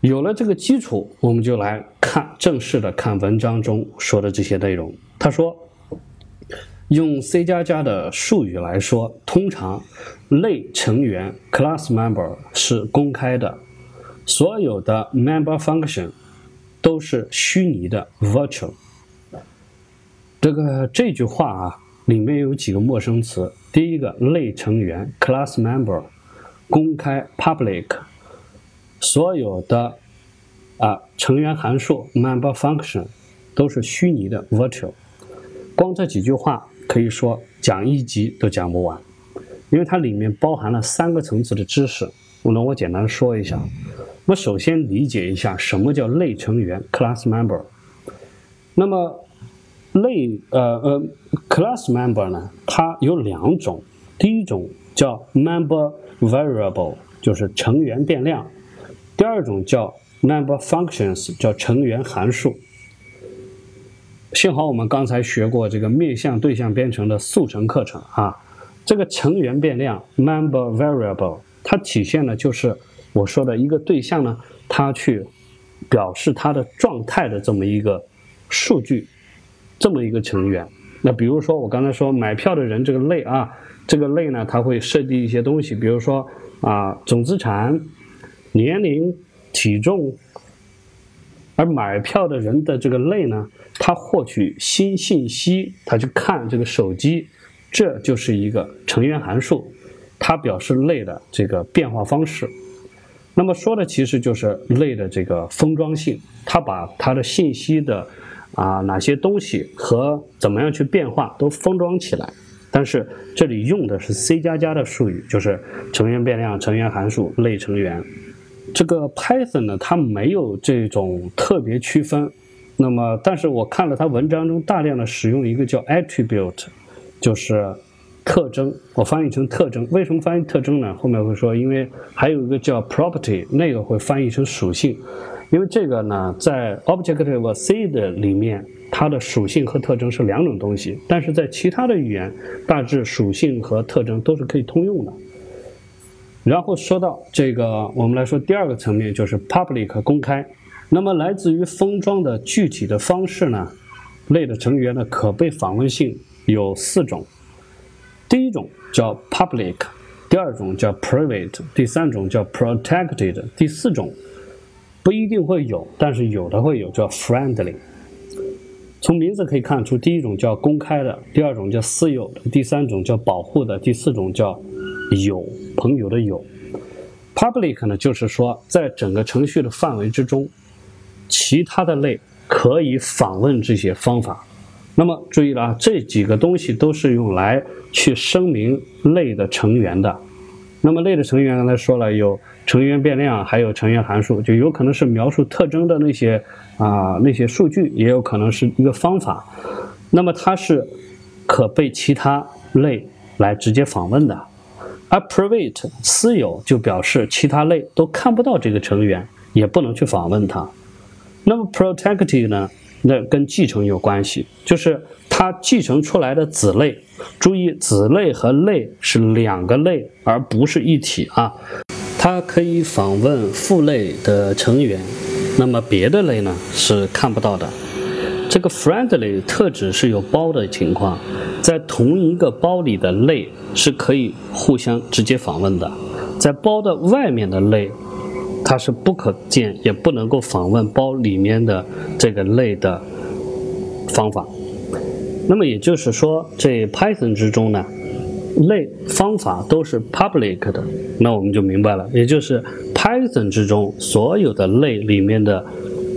有了这个基础，我们就来看正式的看文章中说的这些内容。他说，用 C 加加的术语来说，通常类成员 class member 是公开的，所有的 member function 都是虚拟的 virtual。这个这句话啊，里面有几个陌生词。第一个类成员 class member 公开 public。所有的啊成员函数 member function 都是虚拟的 virtual，光这几句话可以说讲一集都讲不完，因为它里面包含了三个层次的知识。我呢，我简单说一下。我首先理解一下什么叫类成员 class member。那么类呃呃 class member 呢，它有两种，第一种叫 member variable，就是成员变量。第二种叫 member functions，叫成员函数。幸好我们刚才学过这个面向对象编程的速成课程啊。这个成员变量 member variable，它体现的就是我说的一个对象呢，它去表示它的状态的这么一个数据，这么一个成员。那比如说我刚才说买票的人这个类啊，这个类呢，它会设定一些东西，比如说啊总资产。年龄、体重，而买票的人的这个类呢，他获取新信息，他去看这个手机，这就是一个成员函数，它表示类的这个变化方式。那么说的其实就是类的这个封装性，它把它的信息的啊哪些东西和怎么样去变化都封装起来。但是这里用的是 C 加加的术语，就是成员变量、成员函数、类成员。这个 Python 呢，它没有这种特别区分。那么，但是我看了它文章中大量的使用一个叫 attribute，就是特征。我翻译成特征。为什么翻译特征呢？后面会说，因为还有一个叫 property，那个会翻译成属性。因为这个呢，在 Objective C 的里面，它的属性和特征是两种东西。但是在其他的语言，大致属性和特征都是可以通用的。然后说到这个，我们来说第二个层面，就是 public 公开。那么来自于封装的具体的方式呢？类的成员的可被访问性有四种。第一种叫 public，第二种叫 private，第三种叫 protected，第四种不一定会有，但是有的会有，叫 friendly。从名字可以看出，第一种叫公开的，第二种叫私有的，第三种叫保护的，第四种叫友朋友的友。public 呢，就是说在整个程序的范围之中，其他的类可以访问这些方法。那么注意了啊，这几个东西都是用来去声明类的成员的。那么类的成员刚才说了，有成员变量，还有成员函数，就有可能是描述特征的那些啊那些数据，也有可能是一个方法。那么它是可被其他类来直接访问的。而 private 私有就表示其他类都看不到这个成员，也不能去访问它。那么 protected 呢？那跟继承有关系，就是它继承出来的子类。注意，子类和类是两个类，而不是一体啊。它可以访问父类的成员，那么别的类呢是看不到的。这个 friendly 特指是有包的情况，在同一个包里的类是可以互相直接访问的，在包的外面的类。它是不可见，也不能够访问包里面的这个类的方法。那么也就是说，这 Python 之中呢，类方法都是 public 的。那我们就明白了，也就是 Python 之中所有的类里面的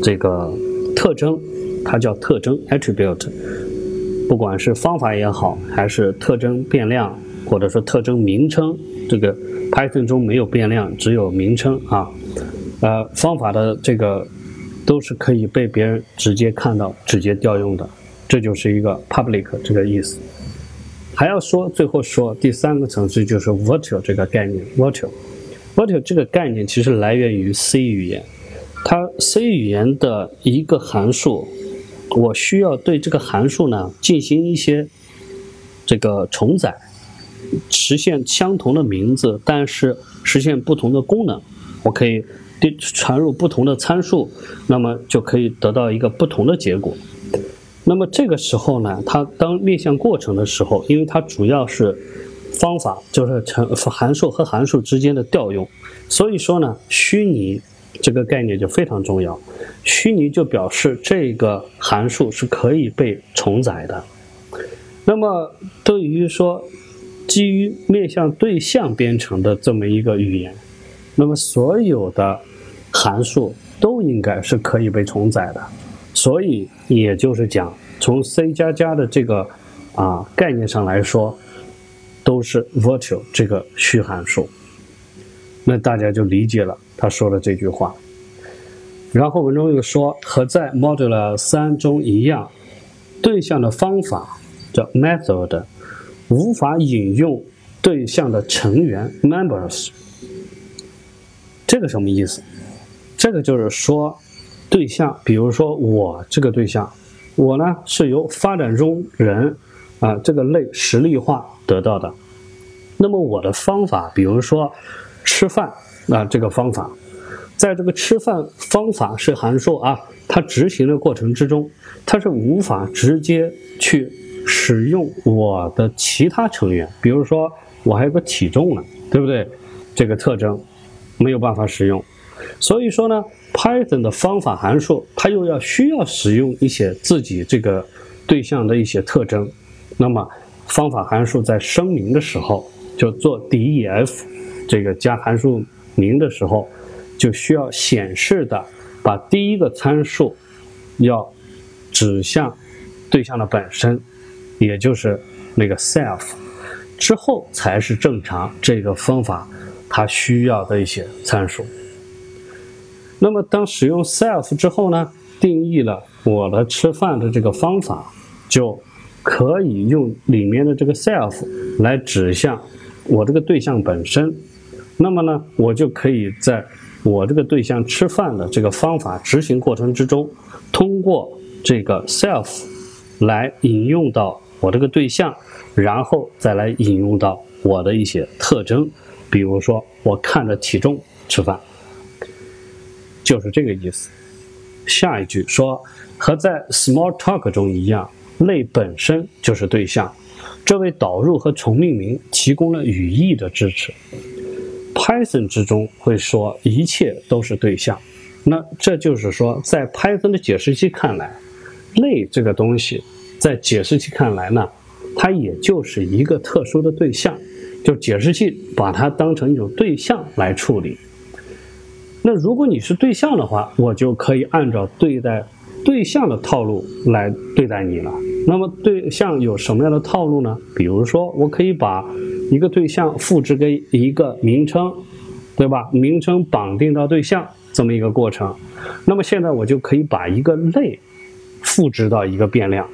这个特征，它叫特征 attribute。不管是方法也好，还是特征变量，或者说特征名称，这个 Python 中没有变量，只有名称啊。呃，方法的这个都是可以被别人直接看到、直接调用的，这就是一个 public 这个意思。还要说，最后说第三个层次就是 virtual 这个概念。virtual，virtual 这个概念其实来源于 C 语言，它 C 语言的一个函数，我需要对这个函数呢进行一些这个重载，实现相同的名字，但是实现不同的功能，我可以对。传入不同的参数，那么就可以得到一个不同的结果。那么这个时候呢，它当面向过程的时候，因为它主要是方法，就是成函数和函数之间的调用，所以说呢，虚拟这个概念就非常重要。虚拟就表示这个函数是可以被重载的。那么对于说基于面向对象编程的这么一个语言，那么所有的。函数都应该是可以被重载的，所以也就是讲，从 C 加加的这个啊概念上来说，都是 virtual 这个虚函数。那大家就理解了他说的这句话。然后文中又说，和在 Modular 三中一样，对象的方法叫 method，无法引用对象的成员 members。这个什么意思？这个就是说，对象，比如说我这个对象，我呢是由发展中人啊这个类实例化得到的。那么我的方法，比如说吃饭啊这个方法，在这个吃饭方法是函数啊，它执行的过程之中，它是无法直接去使用我的其他成员，比如说我还有个体重呢，对不对？这个特征没有办法使用。所以说呢，Python 的方法函数，它又要需要使用一些自己这个对象的一些特征。那么，方法函数在声明的时候，就做 def 这个加函数名的时候，就需要显示的把第一个参数要指向对象的本身，也就是那个 self，之后才是正常这个方法它需要的一些参数。那么，当使用 self 之后呢，定义了我的吃饭的这个方法，就可以用里面的这个 self 来指向我这个对象本身。那么呢，我就可以在我这个对象吃饭的这个方法执行过程之中，通过这个 self 来引用到我这个对象，然后再来引用到我的一些特征，比如说我看着体重吃饭。就是这个意思。下一句说，和在 Small Talk 中一样，类本身就是对象，这为导入和重命名提供了语义的支持。Python 之中会说一切都是对象，那这就是说，在 Python 的解释器看来，类这个东西，在解释器看来呢，它也就是一个特殊的对象，就解释器把它当成一种对象来处理。那如果你是对象的话，我就可以按照对待对象的套路来对待你了。那么对象有什么样的套路呢？比如说，我可以把一个对象复制给一个名称，对吧？名称绑定到对象这么一个过程。那么现在我就可以把一个类复制到一个变量。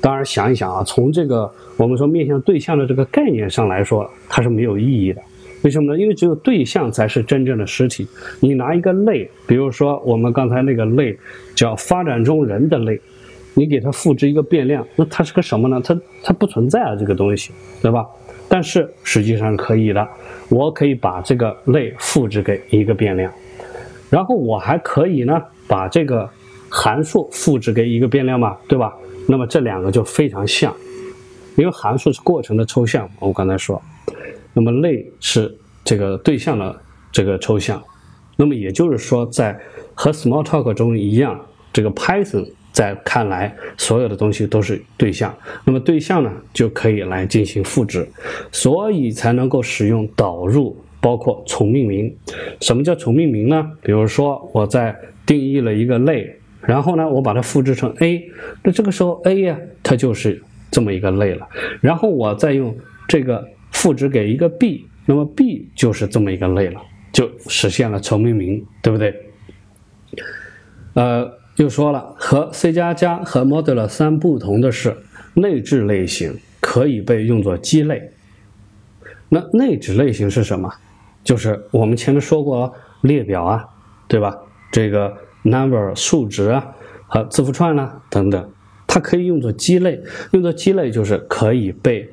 当然，想一想啊，从这个我们说面向对象的这个概念上来说，它是没有意义的。为什么呢？因为只有对象才是真正的实体。你拿一个类，比如说我们刚才那个类叫发展中人的类，你给它复制一个变量，那它是个什么呢？它它不存在啊，这个东西，对吧？但是实际上是可以的，我可以把这个类复制给一个变量，然后我还可以呢把这个函数复制给一个变量嘛，对吧？那么这两个就非常像，因为函数是过程的抽象，我刚才说。那么类是这个对象的这个抽象，那么也就是说，在和 Smalltalk 中一样，这个 Python 在看来，所有的东西都是对象。那么对象呢，就可以来进行复制，所以才能够使用导入，包括重命名。什么叫重命名呢？比如说，我在定义了一个类，然后呢，我把它复制成 A，那这个时候 A 呀，它就是这么一个类了。然后我再用这个。复制给一个 b，那么 b 就是这么一个类了，就实现了重命名，对不对？呃，又说了，和 C 加加和 Modulo 三不同的是，内置类型可以被用作基类。那内置类型是什么？就是我们前面说过列表啊，对吧？这个 number 数值啊和字符串啦等等，它可以用作基类。用作基类就是可以被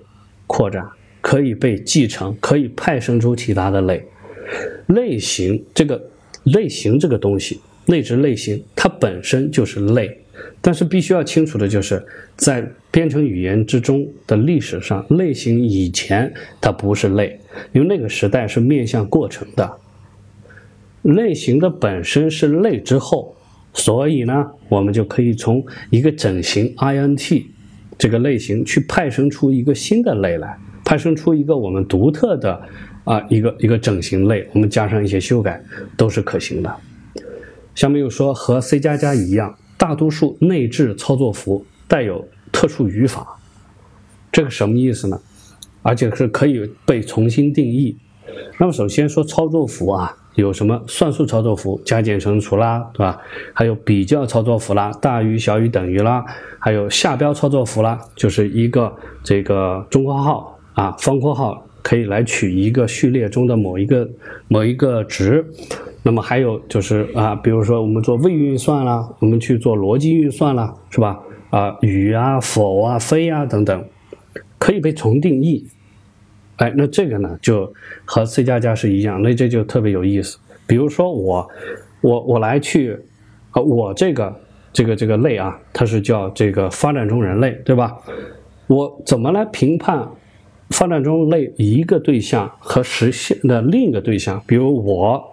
扩展。可以被继承，可以派生出其他的类类型。这个类型这个东西，内置类型，它本身就是类。但是必须要清楚的就是，在编程语言之中的历史上，类型以前它不是类，因为那个时代是面向过程的。类型的本身是类之后，所以呢，我们就可以从一个整形 int 这个类型去派生出一个新的类来。派生出一个我们独特的啊一个一个整形类，我们加上一些修改都是可行的。下面又说和 C 加加一样，大多数内置操作符带有特殊语法，这个什么意思呢？而且是可以被重新定义。那么首先说操作符啊，有什么算术操作符，加减乘除啦，对吧？还有比较操作符啦，大于小于等于啦，还有下标操作符啦，就是一个这个中括号。啊，方括号可以来取一个序列中的某一个某一个值，那么还有就是啊，比如说我们做位运算啦，我们去做逻辑运算啦，是吧？啊，与啊、否啊、非啊等等，可以被重定义。哎，那这个呢，就和 C 加加是一样，那这就特别有意思。比如说我我我来去啊，我这个这个这个类啊，它是叫这个发展中人类，对吧？我怎么来评判？发展中类一个对象和实现的另一个对象，比如我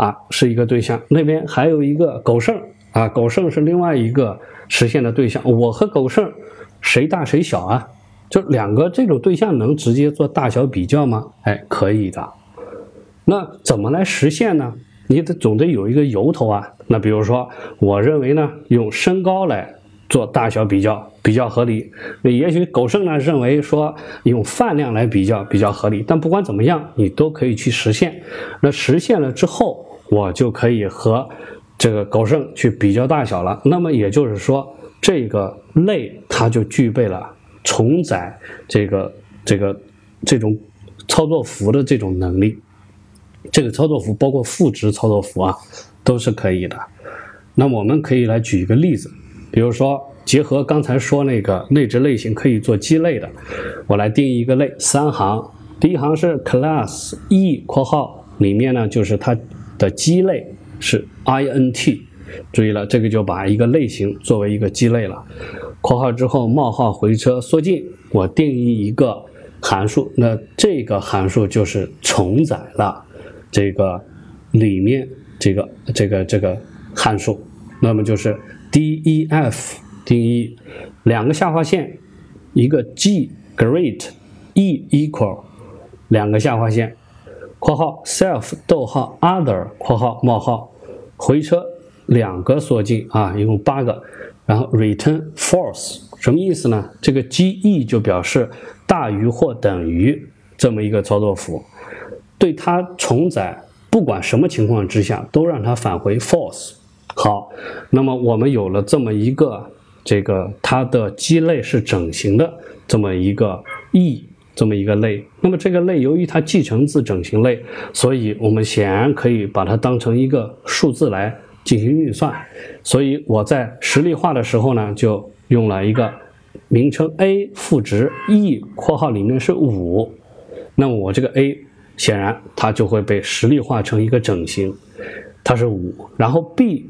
啊是一个对象，那边还有一个狗剩啊，狗剩是另外一个实现的对象。我和狗剩谁大谁小啊？就两个这种对象能直接做大小比较吗？哎，可以的。那怎么来实现呢？你得总得有一个由头啊。那比如说，我认为呢，用身高来。做大小比较比较合理，那也许狗剩呢认为说用饭量来比较比较合理，但不管怎么样，你都可以去实现。那实现了之后，我就可以和这个狗剩去比较大小了。那么也就是说，这个类它就具备了重载这个这个这种操作符的这种能力。这个操作符包括赋值操作符啊，都是可以的。那我们可以来举一个例子。比如说，结合刚才说那个内置类型可以做基类的，我来定义一个类，三行，第一行是 class e 括号里面呢，就是它的基类是 int，注意了，这个就把一个类型作为一个基类了。括号之后冒号回车缩进，我定义一个函数，那这个函数就是承载了这个里面这个这个这个函数，那么就是 def 定义两个下划线，一个 g great e equal 两个下划线，括号 self 逗号 other 括号冒号回车两个缩进啊，一共八个，然后 return false 什么意思呢？这个 g e 就表示大于或等于这么一个操作符，对它重载。不管什么情况之下，都让它返回 false。好，那么我们有了这么一个这个它的基类是整形的这么一个 e 这么一个类，那么这个类由于它继承自整形类，所以我们显然可以把它当成一个数字来进行运算。所以我在实例化的时候呢，就用了一个名称 a 赋值 e 括号里面是五，那么我这个 a。显然，它就会被实例化成一个整形，它是五，然后 b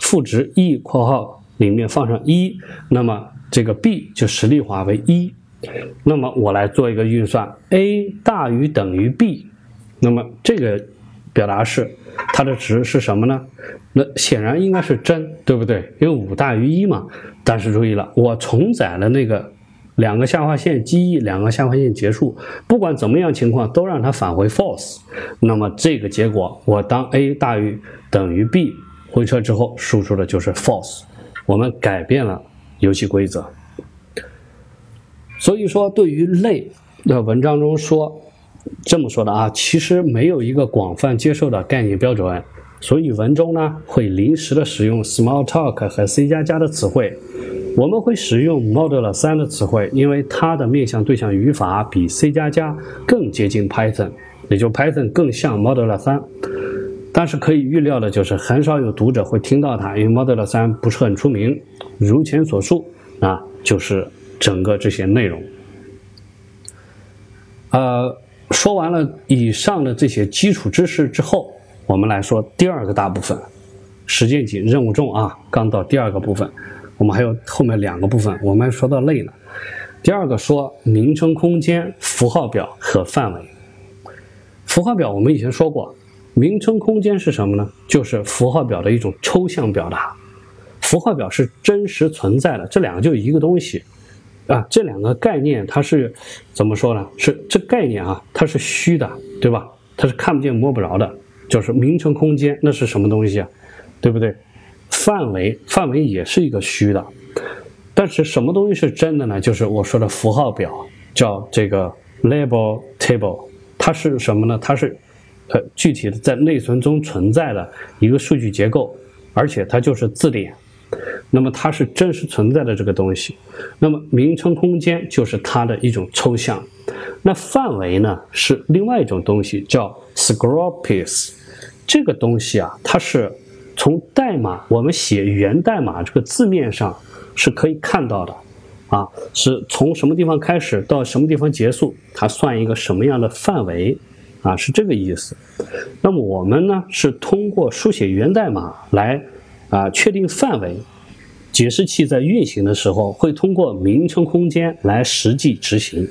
赋值 e 括号里面放上一，那么这个 b 就实例化为一。那么我来做一个运算，a 大于等于 b，那么这个表达式它的值是什么呢？那显然应该是真，对不对？因为五大于一嘛。但是注意了，我重载了那个。两个下划线记忆，两个下划线结束，不管怎么样情况，都让它返回 false。那么这个结果，我当 a 大于等于 b 回车之后，输出的就是 false。我们改变了游戏规则。所以说，对于类的文章中说这么说的啊，其实没有一个广泛接受的概念标准，所以文中呢会临时的使用 Smalltalk 和 C 加加的词汇。我们会使用 Model 3的词汇，因为它的面向对象语法比 C 加加更接近 Python，也就 Python 更像 Model 3。但是可以预料的就是，很少有读者会听到它，因为 Model 3不是很出名。如前所述，啊，就是整个这些内容。呃，说完了以上的这些基础知识之后，我们来说第二个大部分，实践紧，任务重啊，刚到第二个部分。我们还有后面两个部分，我们说到类呢。第二个说名称空间、符号表和范围。符号表我们以前说过，名称空间是什么呢？就是符号表的一种抽象表达。符号表是真实存在的，这两个就一个东西啊。这两个概念它是怎么说呢？是这概念啊，它是虚的，对吧？它是看不见摸不着的。就是名称空间那是什么东西啊？对不对？范围范围也是一个虚的，但是什么东西是真的呢？就是我说的符号表，叫这个 label table，它是什么呢？它是呃具体的在内存中存在的一个数据结构，而且它就是字典，那么它是真实存在的这个东西。那么名称空间就是它的一种抽象，那范围呢是另外一种东西，叫 scopes，这个东西啊，它是。从代码，我们写源代码这个字面上是可以看到的，啊，是从什么地方开始到什么地方结束，它算一个什么样的范围，啊，是这个意思。那么我们呢是通过书写源代码来啊确定范围，解释器在运行的时候会通过名称空间来实际执行。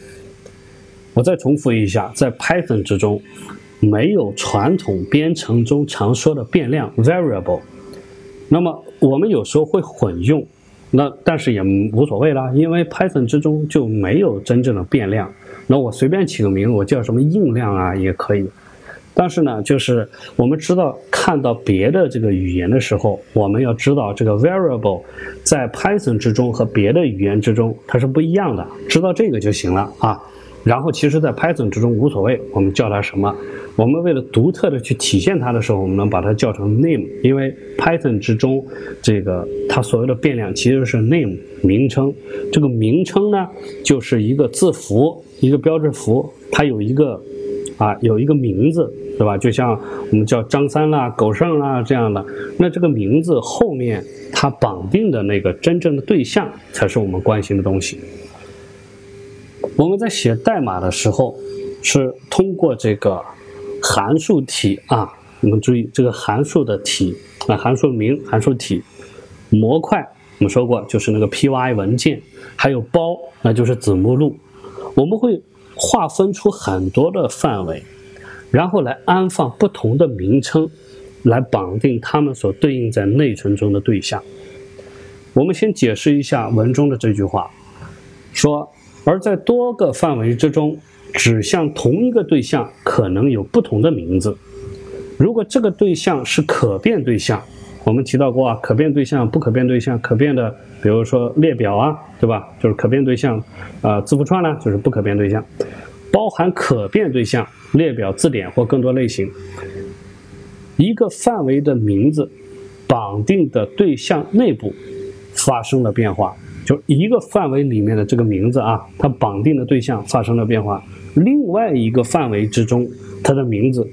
我再重复一下，在 Python 之中。没有传统编程中常说的变量 variable，那么我们有时候会混用，那但是也无所谓啦，因为 Python 之中就没有真正的变量。那我随便起个名，我叫什么硬量啊也可以。但是呢，就是我们知道看到别的这个语言的时候，我们要知道这个 variable 在 Python 之中和别的语言之中它是不一样的，知道这个就行了啊。然后，其实，在 Python 之中无所谓，我们叫它什么？我们为了独特的去体现它的时候，我们能把它叫成 name，因为 Python 之中这个它所有的变量其实是 name 名称。这个名称呢，就是一个字符，一个标志符，它有一个啊，有一个名字，对吧？就像我们叫张三啦、狗剩啦这样的。那这个名字后面它绑定的那个真正的对象，才是我们关心的东西。我们在写代码的时候，是通过这个函数体啊，我们注意这个函数的体啊，函数名、函数体、模块，我们说过就是那个 py 文件，还有包，那就是子目录。我们会划分出很多的范围，然后来安放不同的名称，来绑定它们所对应在内存中的对象。我们先解释一下文中的这句话，说而在多个范围之中，指向同一个对象可能有不同的名字。如果这个对象是可变对象，我们提到过啊，可变对象、不可变对象，可变的，比如说列表啊，对吧？就是可变对象，啊，字符串呢，就是不可变对象，包含可变对象、列表、字典或更多类型。一个范围的名字绑定的对象内部发生了变化，就一个范围里面的这个名字啊，它绑定的对象发生了变化，另外一个范围之中，它的名字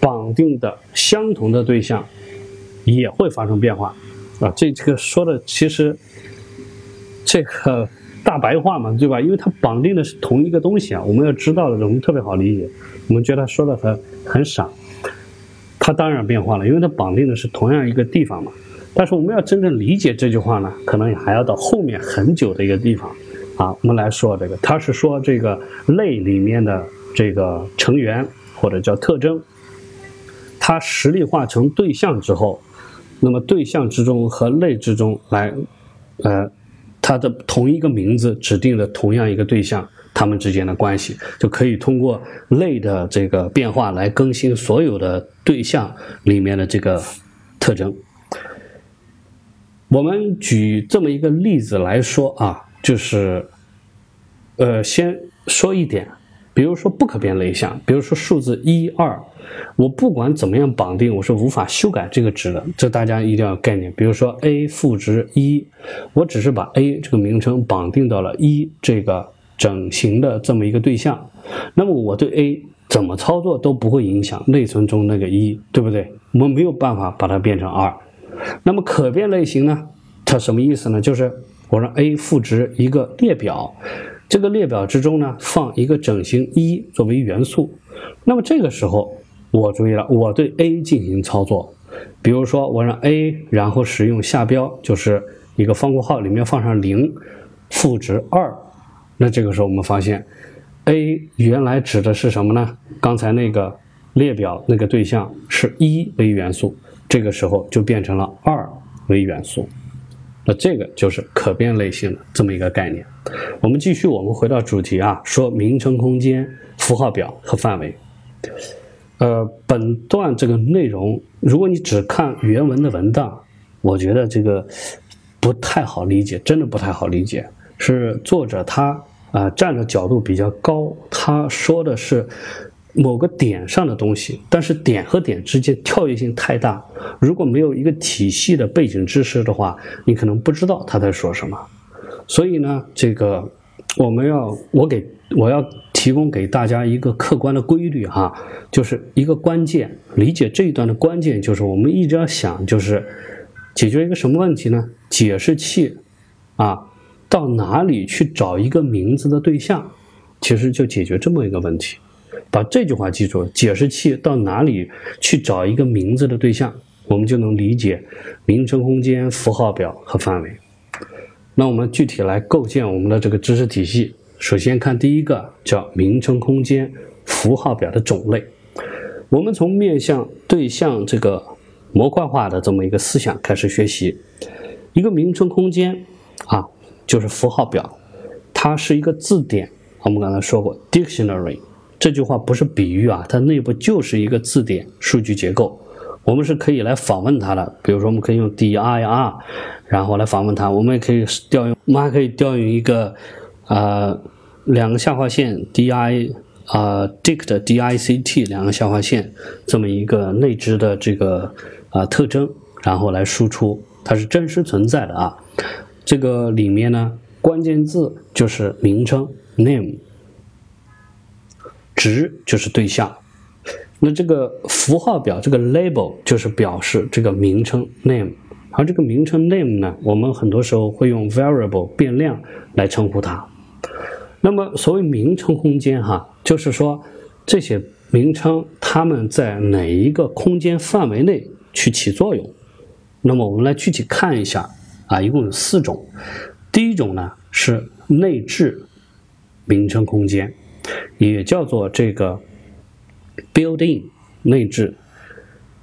绑定的相同的对象。也会发生变化，啊，这这个说的其实这个大白话嘛，对吧？因为它绑定的是同一个东西啊，我们要知道的，我们特别好理解。我们觉得他说的很很傻，它当然变化了，因为它绑定的是同样一个地方嘛。但是我们要真正理解这句话呢，可能还要到后面很久的一个地方啊。我们来说这个，他是说这个类里面的这个成员或者叫特征，它实例化成对象之后。那么对象之中和类之中来，呃，它的同一个名字指定的同样一个对象，它们之间的关系就可以通过类的这个变化来更新所有的对象里面的这个特征。我们举这么一个例子来说啊，就是，呃，先说一点。比如说不可变类项，比如说数字一二，我不管怎么样绑定，我是无法修改这个值的，这大家一定要概念。比如说 a 赋值一，我只是把 a 这个名称绑定到了一这个整形的这么一个对象，那么我对 a 怎么操作都不会影响内存中那个一，对不对？我们没有办法把它变成二。那么可变类型呢？它什么意思呢？就是我让 a 赋值一个列表。这个列表之中呢，放一个整形一作为元素。那么这个时候，我注意了，我对 a 进行操作。比如说，我让 a，然后使用下标，就是一个方括号里面放上零，赋值二。那这个时候我们发现，a 原来指的是什么呢？刚才那个列表那个对象是一为元素，这个时候就变成了二为元素。这个就是可变类型的这么一个概念。我们继续，我们回到主题啊，说名称空间、符号表和范围。呃，本段这个内容，如果你只看原文的文档，我觉得这个不太好理解，真的不太好理解。是作者他啊站的角度比较高，他说的是。某个点上的东西，但是点和点之间跳跃性太大，如果没有一个体系的背景知识的话，你可能不知道他在说什么。所以呢，这个我们要我给我要提供给大家一个客观的规律哈，就是一个关键理解这一段的关键就是我们一直要想就是解决一个什么问题呢？解释器啊到哪里去找一个名字的对象，其实就解决这么一个问题。把这句话记住，解释器到哪里去找一个名字的对象，我们就能理解名称空间、符号表和范围。那我们具体来构建我们的这个知识体系。首先看第一个，叫名称空间、符号表的种类。我们从面向对象这个模块化的这么一个思想开始学习。一个名称空间啊，就是符号表，它是一个字典。我们刚才说过，dictionary。这句话不是比喻啊，它内部就是一个字典数据结构，我们是可以来访问它的。比如说，我们可以用 dir，然后来访问它。我们也可以调用，我们还可以调用一个，呃，两个下划线 di，啊，dict dict 两个下划线这么一个内置的这个啊特征，然后来输出，它是真实存在的啊。这个里面呢，关键字就是名称 name。值就是对象，那这个符号表这个 label 就是表示这个名称 name，而这个名称 name 呢，我们很多时候会用 variable 变量来称呼它。那么所谓名称空间哈，就是说这些名称它们在哪一个空间范围内去起作用。那么我们来具体看一下啊，一共有四种。第一种呢是内置名称空间。也叫做这个 building 内置，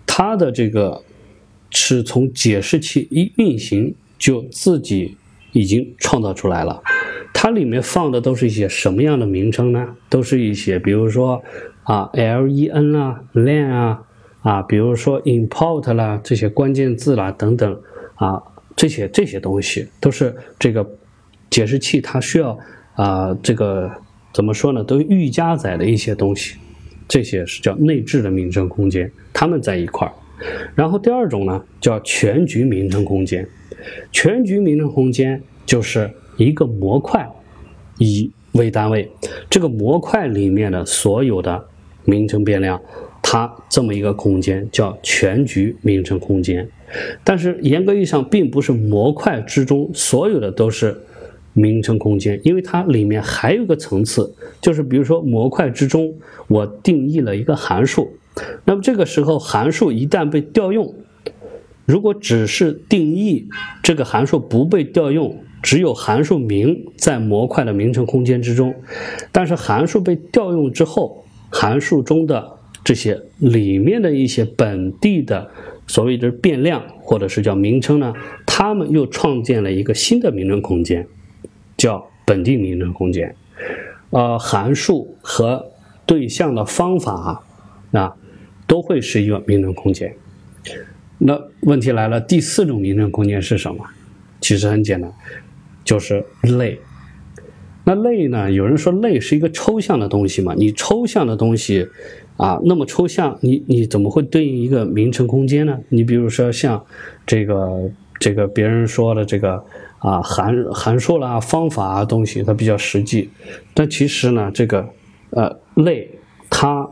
它的这个是从解释器一运行就自己已经创造出来了。它里面放的都是一些什么样的名称呢？都是一些，比如说啊，len 啊，len 啊，啊，比如说 import 啦，这些关键字啦等等啊，这些这些东西都是这个解释器它需要啊，这个怎么说呢？都预加载的一些东西，这些是叫内置的名称空间，它们在一块儿。然后第二种呢，叫全局名称空间，全局名称空间就是。一个模块以为单位，这个模块里面的所有的名称变量，它这么一个空间叫全局名称空间。但是严格意义上，并不是模块之中所有的都是名称空间，因为它里面还有个层次，就是比如说模块之中我定义了一个函数，那么这个时候函数一旦被调用，如果只是定义这个函数不被调用。只有函数名在模块的名称空间之中，但是函数被调用之后，函数中的这些里面的一些本地的所谓的变量或者是叫名称呢，它们又创建了一个新的名称空间，叫本地名称空间。呃，函数和对象的方法啊，都会是一个名称空间。那问题来了，第四种名称空间是什么？其实很简单。就是类，那类呢？有人说类是一个抽象的东西嘛？你抽象的东西啊，那么抽象，你你怎么会对应一个名称空间呢？你比如说像这个这个别人说的这个啊函函数啦、方法啊东西，它比较实际。但其实呢，这个呃类它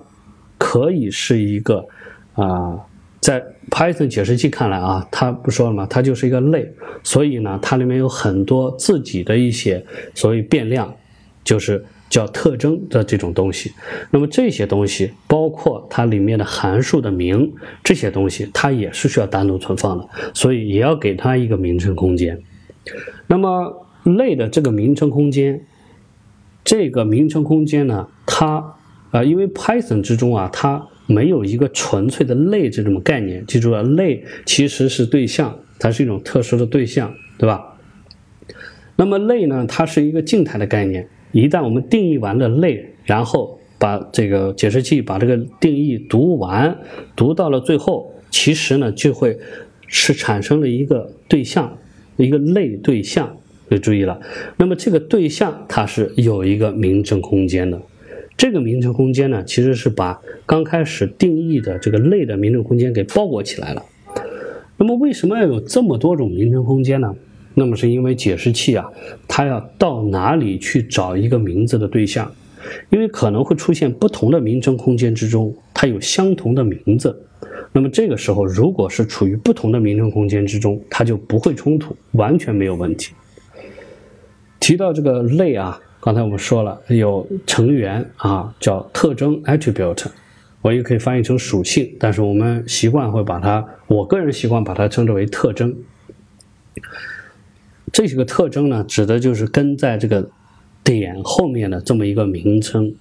可以是一个啊。在 Python 解释器看来啊，它不说了吗？它就是一个类，所以呢，它里面有很多自己的一些所谓变量，就是叫特征的这种东西。那么这些东西，包括它里面的函数的名，这些东西它也是需要单独存放的，所以也要给它一个名称空间。那么类的这个名称空间，这个名称空间呢，它啊，因为 Python 之中啊，它没有一个纯粹的类这种概念，记住了，类其实是对象，它是一种特殊的对象，对吧？那么类呢，它是一个静态的概念，一旦我们定义完了类，然后把这个解释器把这个定义读完，读到了最后，其实呢就会是产生了一个对象，一个类对象，就注意了。那么这个对象它是有一个名称空间的。这个名称空间呢，其实是把刚开始定义的这个类的名称空间给包裹起来了。那么为什么要有这么多种名称空间呢？那么是因为解释器啊，它要到哪里去找一个名字的对象？因为可能会出现不同的名称空间之中，它有相同的名字。那么这个时候，如果是处于不同的名称空间之中，它就不会冲突，完全没有问题。提到这个类啊。刚才我们说了，有成员啊，叫特征 attribute，我也可以翻译成属性，但是我们习惯会把它，我个人习惯把它称之为特征。这些个特征呢，指的就是跟在这个点后面的这么一个名称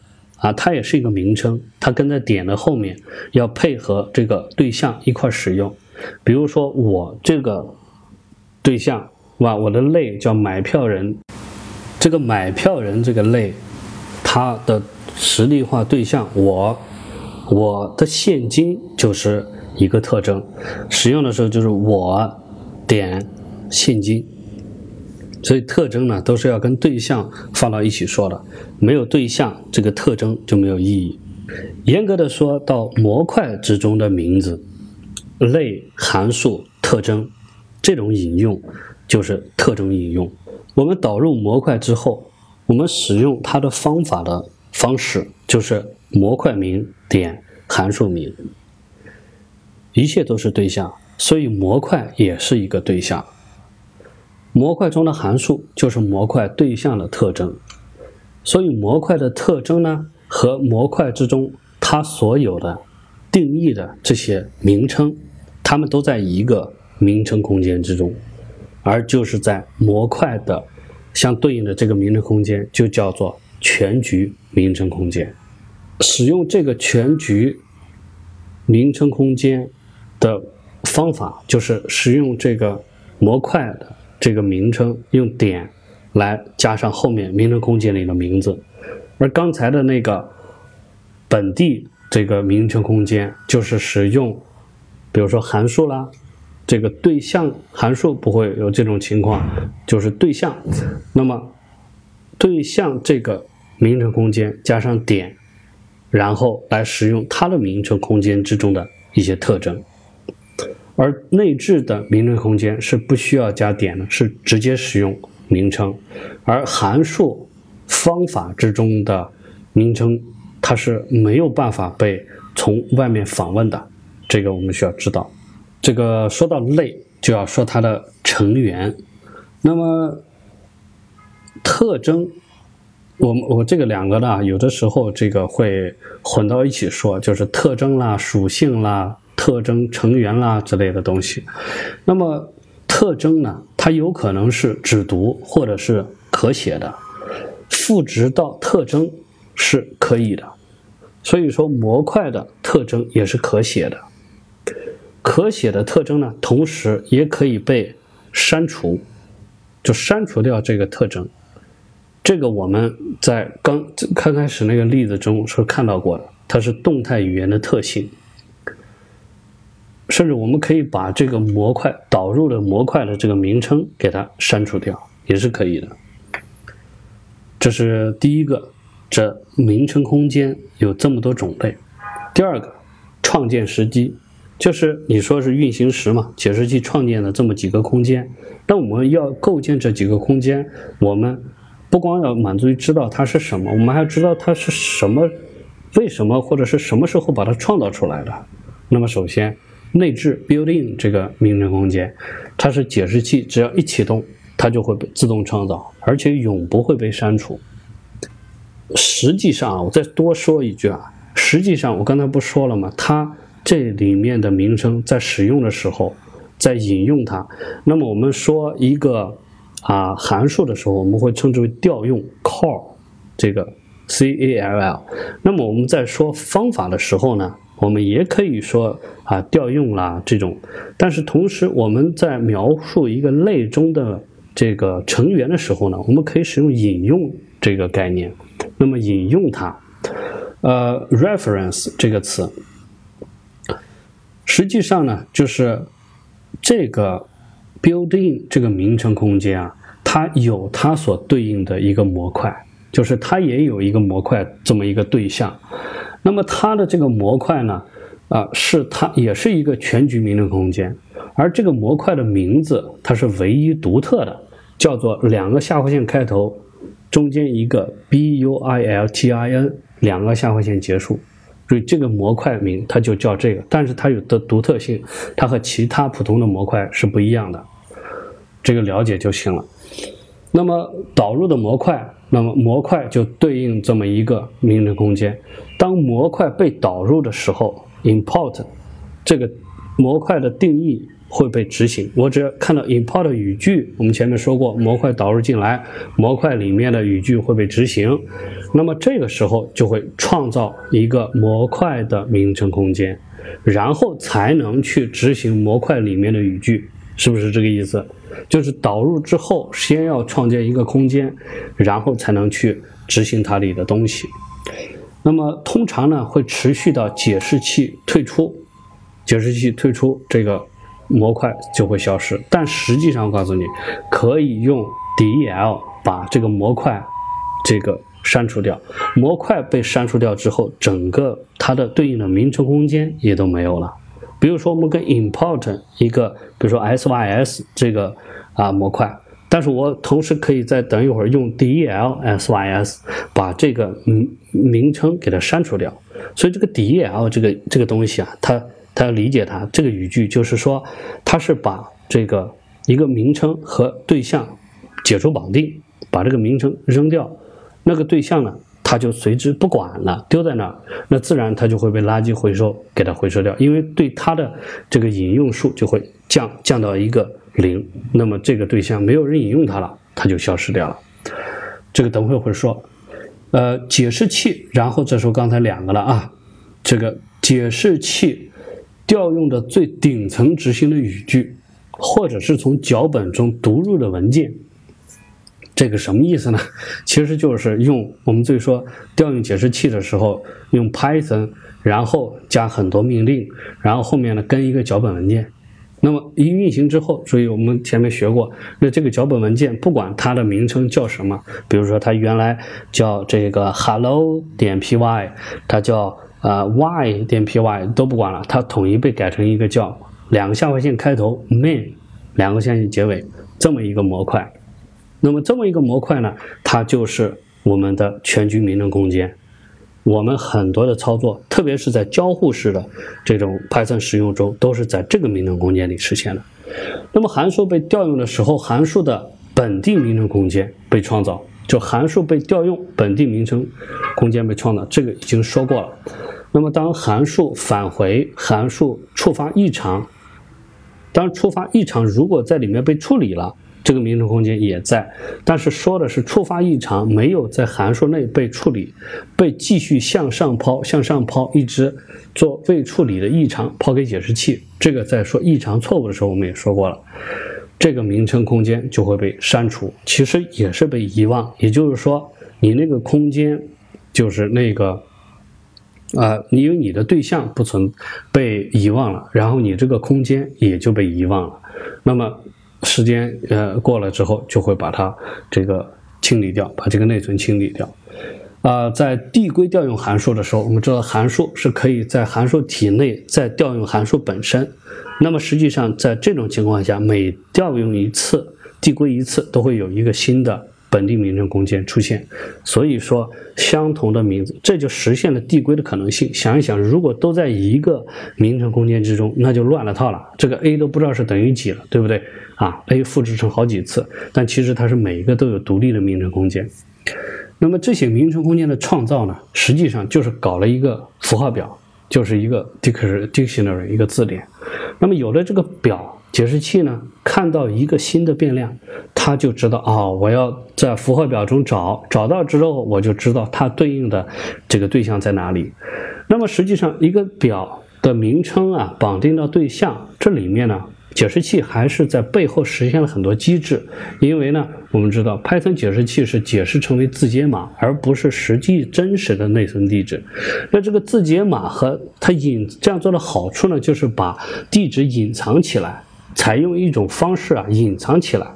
啊，它也是一个名称，它跟在点的后面，要配合这个对象一块使用。比如说我这个对象，哇，我的类叫买票人。这个买票人这个类，它的实例化对象我，我的现金就是一个特征，使用的时候就是我点现金，所以特征呢都是要跟对象放到一起说的，没有对象这个特征就没有意义。严格的说到模块之中的名字、类、函数、特征这种引用就是特征引用。我们导入模块之后，我们使用它的方法的方式就是模块名点函数名，一切都是对象，所以模块也是一个对象。模块中的函数就是模块对象的特征，所以模块的特征呢和模块之中它所有的定义的这些名称，它们都在一个名称空间之中。而就是在模块的相对应的这个名称空间，就叫做全局名称空间。使用这个全局名称空间的方法就是使用这个模块的这个名称，用点来加上后面名称空间里的名字，而刚才的那个本地这个名称空间就是使用，比如说函数啦，这个对象函数不会有这种情况，就是对象，那么对象这个名称空间加上点。然后来使用它的名称空间之中的一些特征，而内置的名称空间是不需要加点的，是直接使用名称，而函数方法之中的名称它是没有办法被从外面访问的，这个我们需要知道。这个说到类，就要说它的成员，那么特征。我我这个两个呢，有的时候这个会混到一起说，就是特征啦、属性啦、特征成员啦之类的东西。那么特征呢，它有可能是只读或者是可写的，赋值到特征是可以的。所以说模块的特征也是可写的，可写的特征呢，同时也可以被删除，就删除掉这个特征。这个我们在刚刚开始那个例子中是看到过的，它是动态语言的特性，甚至我们可以把这个模块导入的模块的这个名称给它删除掉，也是可以的。这是第一个，这名称空间有这么多种类。第二个，创建时机，就是你说是运行时嘛，解释器创建了这么几个空间，那我们要构建这几个空间，我们。不光要满足于知道它是什么，我们还要知道它是什么，为什么或者是什么时候把它创造出来的。那么首先，内置 building 这个名称空间，它是解释器只要一启动，它就会被自动创造，而且永不会被删除。实际上啊，我再多说一句啊，实际上我刚才不说了吗？它这里面的名称在使用的时候，在引用它。那么我们说一个。啊，函数的时候我们会称之为调用 call，这个 c a l l。那么我们在说方法的时候呢，我们也可以说啊调用啦这种。但是同时我们在描述一个类中的这个成员的时候呢，我们可以使用引用这个概念。那么引用它，呃，reference 这个词，实际上呢就是这个。building 这个名称空间啊，它有它所对应的一个模块，就是它也有一个模块这么一个对象。那么它的这个模块呢，啊，是它也是一个全局名称空间，而这个模块的名字它是唯一独特的，叫做两个下划线开头，中间一个 built-in，两个下划线结束。所以这个模块名它就叫这个，但是它有的独特性，它和其他普通的模块是不一样的。这个了解就行了。那么导入的模块，那么模块就对应这么一个名称空间。模块被导入的时候，import 这个模块的定义会被执行。我只要看到 import 语句，我们前面说过，模块导入进来，模块里面的语句会被执行。那么这个时候就会创造一个模块的名称空间，然后才能去执行模块里面的语句，是不是这个意思？就是导入之后，先要创建一个空间，然后才能去执行它里的东西。那么通常呢，会持续到解释器退出，解释器退出，这个模块就会消失。但实际上，我告诉你，可以用 del 把这个模块这个删除掉。模块被删除掉之后，整个它的对应的名称空间也都没有了。比如说，我们跟 import 一个，比如说 sys 这个啊模块，但是我同时可以再等一会儿用 del sys 把这个名名称给它删除掉。所以这个 del 这个这个东西啊，它它要理解它这个语句，就是说它是把这个一个名称和对象解除绑定，把这个名称扔掉，那个对象呢？它就随之不管了，丢在那儿，那自然它就会被垃圾回收，给它回收掉，因为对它的这个引用数就会降降到一个零，那么这个对象没有人引用它了，它就消失掉了。这个等会会说，呃，解释器，然后这时候刚才两个了啊，这个解释器调用的最顶层执行的语句，或者是从脚本中读入的文件。这个什么意思呢？其实就是用我们最说调用解释器的时候，用 Python，然后加很多命令，然后后面呢跟一个脚本文件。那么一运行之后，所以我们前面学过，那这个脚本文件不管它的名称叫什么，比如说它原来叫这个 hello 点 py，它叫呃 y 点 py 都不管了，它统一被改成一个叫两个下划线开头 main，两个下划线结尾这么一个模块。那么这么一个模块呢，它就是我们的全局名称空间。我们很多的操作，特别是在交互式的这种 Python 使用中，都是在这个名称空间里实现的。那么函数被调用的时候，函数的本地名称空间被创造，就函数被调用，本地名称空间被创造，这个已经说过了。那么当函数返回，函数触发异常，当触发异常，如果在里面被处理了。这个名称空间也在，但是说的是触发异常没有在函数内被处理，被继续向上抛，向上抛，一直做未处理的异常抛给解释器。这个在说异常错误的时候，我们也说过了，这个名称空间就会被删除，其实也是被遗忘。也就是说，你那个空间就是那个啊，因为你的对象不存被遗忘了，然后你这个空间也就被遗忘了。那么。时间呃过了之后，就会把它这个清理掉，把这个内存清理掉。啊，在递归调用函数的时候，我们知道函数是可以在函数体内再调用函数本身。那么实际上，在这种情况下，每调用一次、递归一次，都会有一个新的。本地名称空间出现，所以说相同的名字，这就实现了递归的可能性。想一想，如果都在一个名称空间之中，那就乱了套了。这个 a 都不知道是等于几了，对不对啊？a 复制成好几次，但其实它是每一个都有独立的名称空间。那么这些名称空间的创造呢，实际上就是搞了一个符号表，就是一个 dictionary 一个字典。那么有了这个表。解释器呢，看到一个新的变量，它就知道啊，我要在符号表中找，找到之后，我就知道它对应的这个对象在哪里。那么实际上，一个表的名称啊，绑定到对象，这里面呢，解释器还是在背后实现了很多机制。因为呢，我们知道 Python 解释器是解释成为字节码，而不是实际真实的内存地址。那这个字节码和它隐这样做的好处呢，就是把地址隐藏起来。采用一种方式啊，隐藏起来，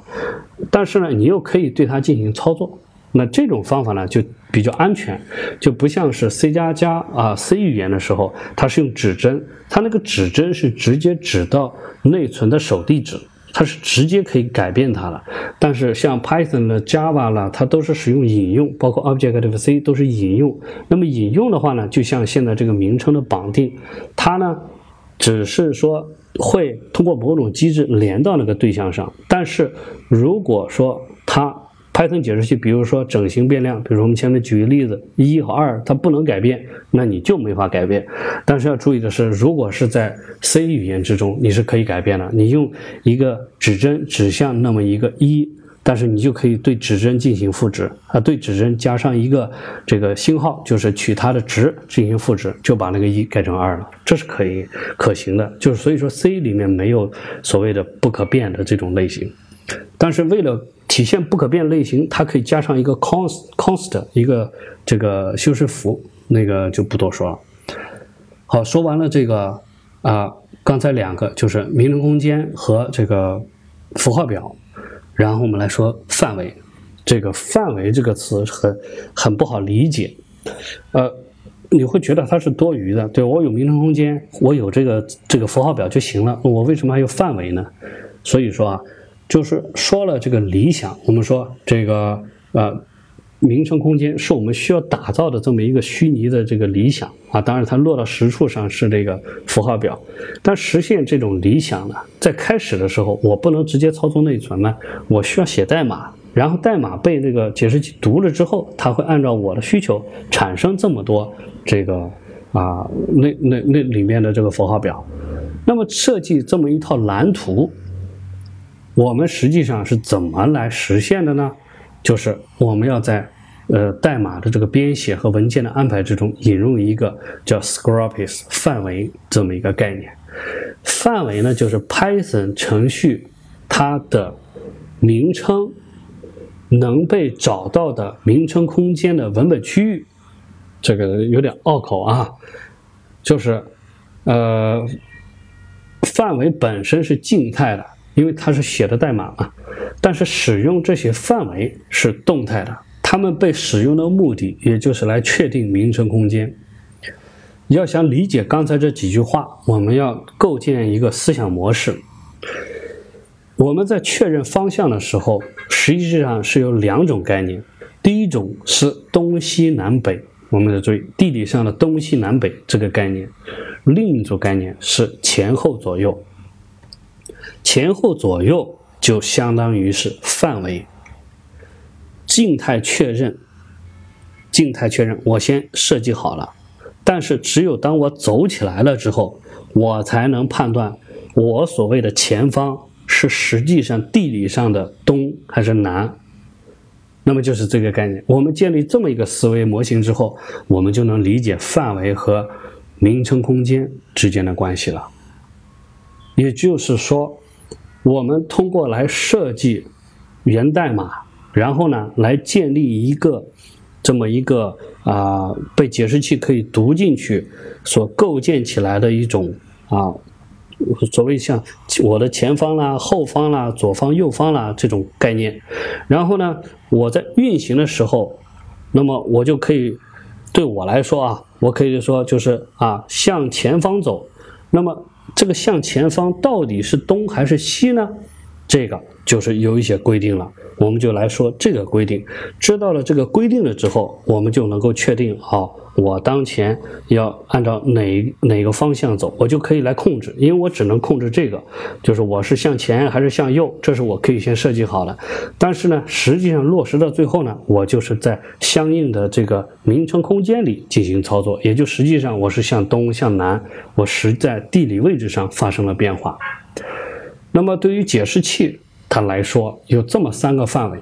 但是呢，你又可以对它进行操作。那这种方法呢，就比较安全，就不像是 C 加加啊 C 语言的时候，它是用指针，它那个指针是直接指到内存的首地址，它是直接可以改变它的。但是像 Python 的 Java 啦，它都是使用引用，包括 Objective C 都是引用。那么引用的话呢，就像现在这个名称的绑定，它呢，只是说。会通过某种机制连到那个对象上，但是如果说它 Python 解释器，比如说整形变量，比如我们前面举个例子，一和二它不能改变，那你就没法改变。但是要注意的是，如果是在 C 语言之中，你是可以改变的。你用一个指针指向那么一个一。但是你就可以对指针进行复制啊，对指针加上一个这个星号，就是取它的值进行复制，就把那个一改成二了，这是可以可行的。就是所以说 C 里面没有所谓的不可变的这种类型，但是为了体现不可变类型，它可以加上一个 const const 一个这个修饰符，那个就不多说了。好，说完了这个啊，刚才两个就是名称空间和这个符号表。然后我们来说范围，这个范围这个词很很不好理解，呃，你会觉得它是多余的。对我有名称空间，我有这个这个符号表就行了，我为什么还有范围呢？所以说啊，就是说了这个理想，我们说这个呃。名称空间是我们需要打造的这么一个虚拟的这个理想啊，当然它落到实处上是这个符号表，但实现这种理想呢，在开始的时候我不能直接操作内存呢，我需要写代码，然后代码被这个解释器读了之后，它会按照我的需求产生这么多这个啊那那那里面的这个符号表，那么设计这么一套蓝图，我们实际上是怎么来实现的呢？就是我们要在呃代码的这个编写和文件的安排之中引入一个叫 scopes 范围这么一个概念。范围呢，就是 Python 程序它的名称能被找到的名称空间的文本区域。这个有点拗口啊，就是呃，范围本身是静态的，因为它是写的代码嘛。但是使用这些范围是动态的，它们被使用的目的也就是来确定名称空间。要想理解刚才这几句话，我们要构建一个思想模式。我们在确认方向的时候，实际上是有两种概念。第一种是东西南北，我们要注意地理上的东西南北这个概念；另一种概念是前后左右。前后左右就相当于是范围。静态确认，静态确认，我先设计好了。但是，只有当我走起来了之后，我才能判断我所谓的前方是实际上地理上的东还是南。那么就是这个概念。我们建立这么一个思维模型之后，我们就能理解范围和名称空间之间的关系了。也就是说，我们通过来设计源代码，然后呢，来建立一个。这么一个啊，被解释器可以读进去所构建起来的一种啊，所谓像我的前方啦、后方啦、左方、右方啦这种概念。然后呢，我在运行的时候，那么我就可以对我来说啊，我可以说就是啊，向前方走。那么这个向前方到底是东还是西呢？这个就是有一些规定了，我们就来说这个规定。知道了这个规定了之后，我们就能够确定，好，我当前要按照哪哪个方向走，我就可以来控制。因为我只能控制这个，就是我是向前还是向右，这是我可以先设计好的。但是呢，实际上落实到最后呢，我就是在相应的这个名称空间里进行操作，也就实际上我是向东向南，我实在地理位置上发生了变化。那么对于解释器它来说，有这么三个范围。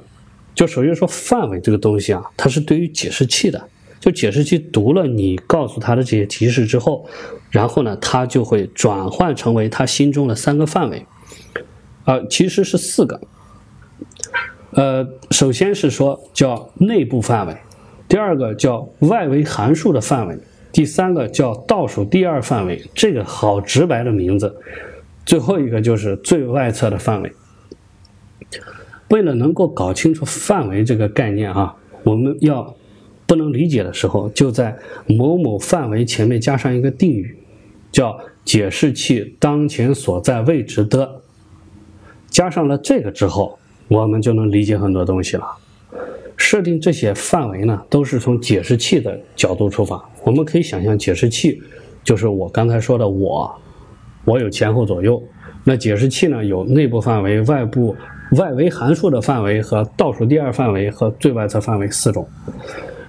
就首先说范围这个东西啊，它是对于解释器的。就解释器读了你告诉它的这些提示之后，然后呢，它就会转换成为它心中的三个范围。啊，其实是四个。呃，首先是说叫内部范围，第二个叫外围函数的范围，第三个叫倒数第二范围。这个好直白的名字。最后一个就是最外侧的范围。为了能够搞清楚范围这个概念啊，我们要不能理解的时候，就在某某范围前面加上一个定语，叫解释器当前所在位置的。加上了这个之后，我们就能理解很多东西了。设定这些范围呢，都是从解释器的角度出发。我们可以想象，解释器就是我刚才说的我。我有前后左右，那解释器呢有内部范围、外部外围函数的范围和倒数第二范围和最外侧范围四种。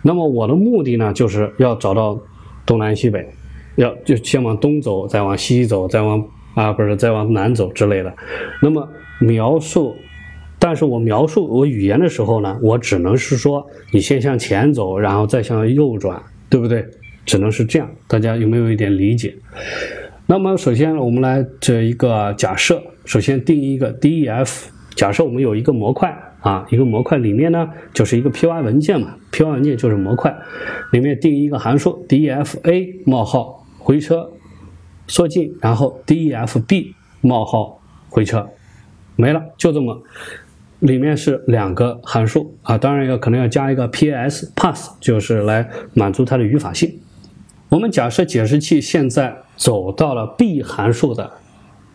那么我的目的呢，就是要找到东南西北，要就先往东走，再往西走，再往啊不是再往南走之类的。那么描述，但是我描述我语言的时候呢，我只能是说你先向前走，然后再向右转，对不对？只能是这样。大家有没有一点理解？那么首先，我们来这一个假设，首先定义一个 def。假设我们有一个模块啊，一个模块里面呢就是一个 py 文件嘛，py 文件就是模块，里面定义一个函数 def_a 冒号回车缩进，然后 def_b 冒号回车，没了，就这么，里面是两个函数啊，当然要可能要加一个 pas_pass，就是来满足它的语法性。我们假设解释器现在走到了 b 函数的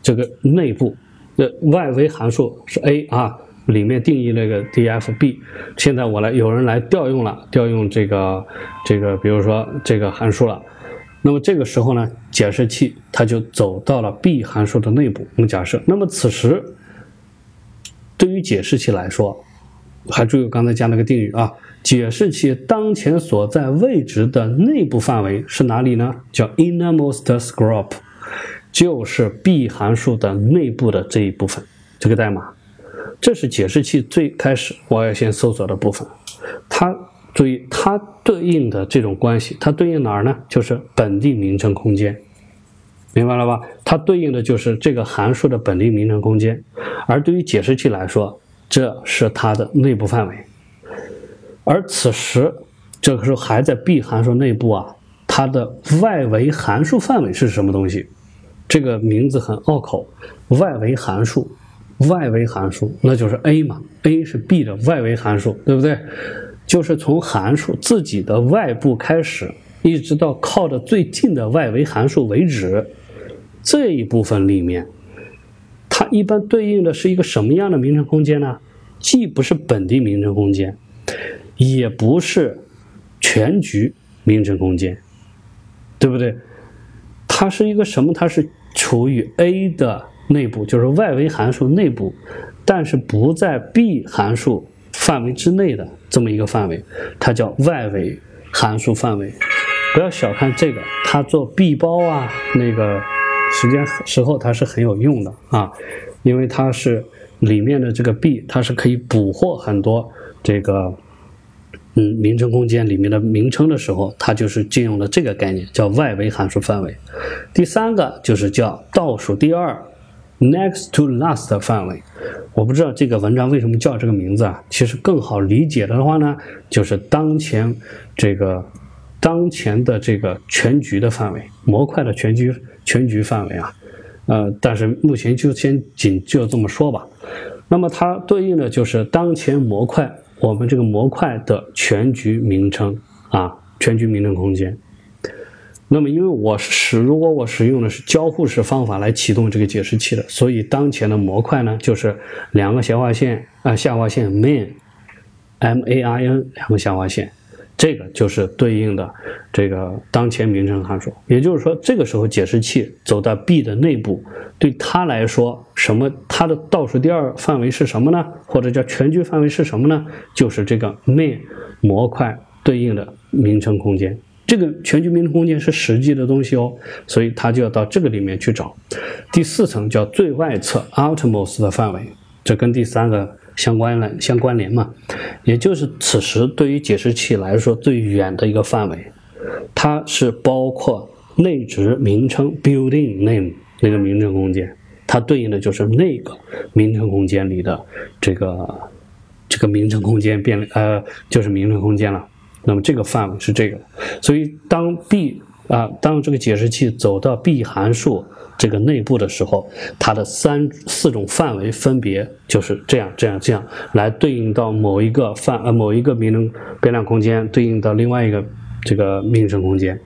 这个内部，的外围函数是 a 啊，里面定义那个 df_b。现在我来，有人来调用了，调用这个这个，比如说这个函数了。那么这个时候呢，解释器它就走到了 b 函数的内部。我们假设，那么此时对于解释器来说，还注意刚才加那个定语啊。解释器当前所在位置的内部范围是哪里呢？叫 innermost scope，就是 b 函数的内部的这一部分，这个代码，这是解释器最开始我要先搜索的部分。它注意它对应的这种关系，它对应哪儿呢？就是本地名称空间，明白了吧？它对应的就是这个函数的本地名称空间，而对于解释器来说，这是它的内部范围。而此时，这个时候还在 B 函数内部啊，它的外围函数范围是什么东西？这个名字很拗口，外围函数，外围函数那就是 a 嘛，a 是 B 的外围函数，对不对？就是从函数自己的外部开始，一直到靠的最近的外围函数为止，这一部分里面，它一般对应的是一个什么样的名称空间呢？既不是本地名称空间，也不是全局名称空间，对不对？它是一个什么？它是处于 A 的内部，就是外围函数内部，但是不在 B 函数范围之内的这么一个范围，它叫外围函数范围。不要小看这个，它做 B 包啊，那个时间时候它是很有用的啊，因为它是里面的这个 B，它是可以捕获很多这个。嗯，名称空间里面的名称的时候，它就是借用了这个概念，叫外围函数范围。第三个就是叫倒数第二，next to last 范围。我不知道这个文章为什么叫这个名字啊？其实更好理解的话呢，就是当前这个当前的这个全局的范围，模块的全局全局范围啊。呃，但是目前就先仅就这么说吧。那么它对应的就是当前模块。我们这个模块的全局名称啊，全局名称空间。那么，因为我使如果我使用的是交互式方法来启动这个解释器的，所以当前的模块呢，就是两个斜划线啊，下划线 main，m a i n 两个下划线。这个就是对应的这个当前名称函数，也就是说，这个时候解释器走到 B 的内部，对它来说，什么它的倒数第二范围是什么呢？或者叫全局范围是什么呢？就是这个 main 模块对应的名称空间。这个全局名称空间是实际的东西哦，所以它就要到这个里面去找。第四层叫最外侧 outermost 的范围，这跟第三个。相关联相关联嘛，也就是此时对于解释器来说最远的一个范围，它是包括内置名称 building name 那个名称空间，它对应的就是那个名称空间里的这个这个名称空间变呃就是名称空间了。那么这个范围是这个，所以当 B 啊当这个解释器走到 B 函数。这个内部的时候，它的三四种范围分别就是这样、这样、这样来对应到某一个范呃某一个名称变量空间，对应到另外一个这个名称空间。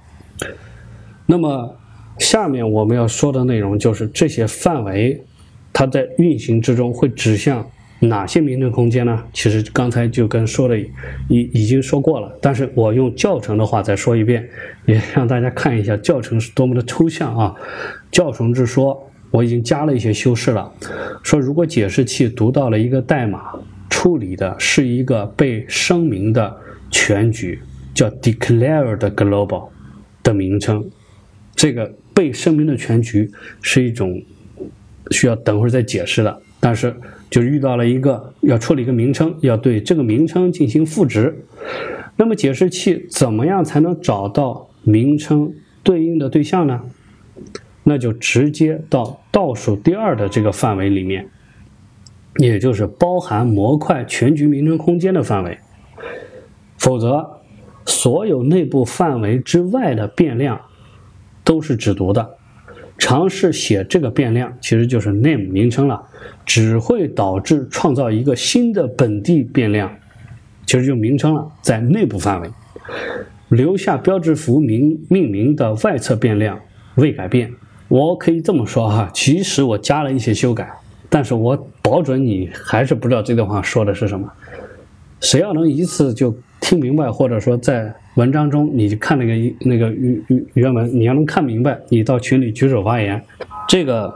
那么下面我们要说的内容就是这些范围，它在运行之中会指向。哪些名称空间呢？其实刚才就跟说的已已经说过了，但是我用教程的话再说一遍，也让大家看一下教程是多么的抽象啊！教程是说我已经加了一些修饰了，说如果解释器读到了一个代码，处理的是一个被声明的全局，叫 declared global 的名称，这个被声明的全局是一种需要等会儿再解释的，但是。就遇到了一个要处理一个名称，要对这个名称进行赋值。那么解释器怎么样才能找到名称对应的对象呢？那就直接到倒数第二的这个范围里面，也就是包含模块全局名称空间的范围。否则，所有内部范围之外的变量都是只读的。尝试写这个变量，其实就是 name 名称了，只会导致创造一个新的本地变量，其实就名称了，在内部范围留下标志符名命名的外侧变量未改变。我可以这么说哈，其实我加了一些修改，但是我保准你还是不知道这段话说的是什么。谁要能一次就听明白，或者说在。文章中，你就看那个那个原原原文，你要能看明白，你到群里举手发言。这个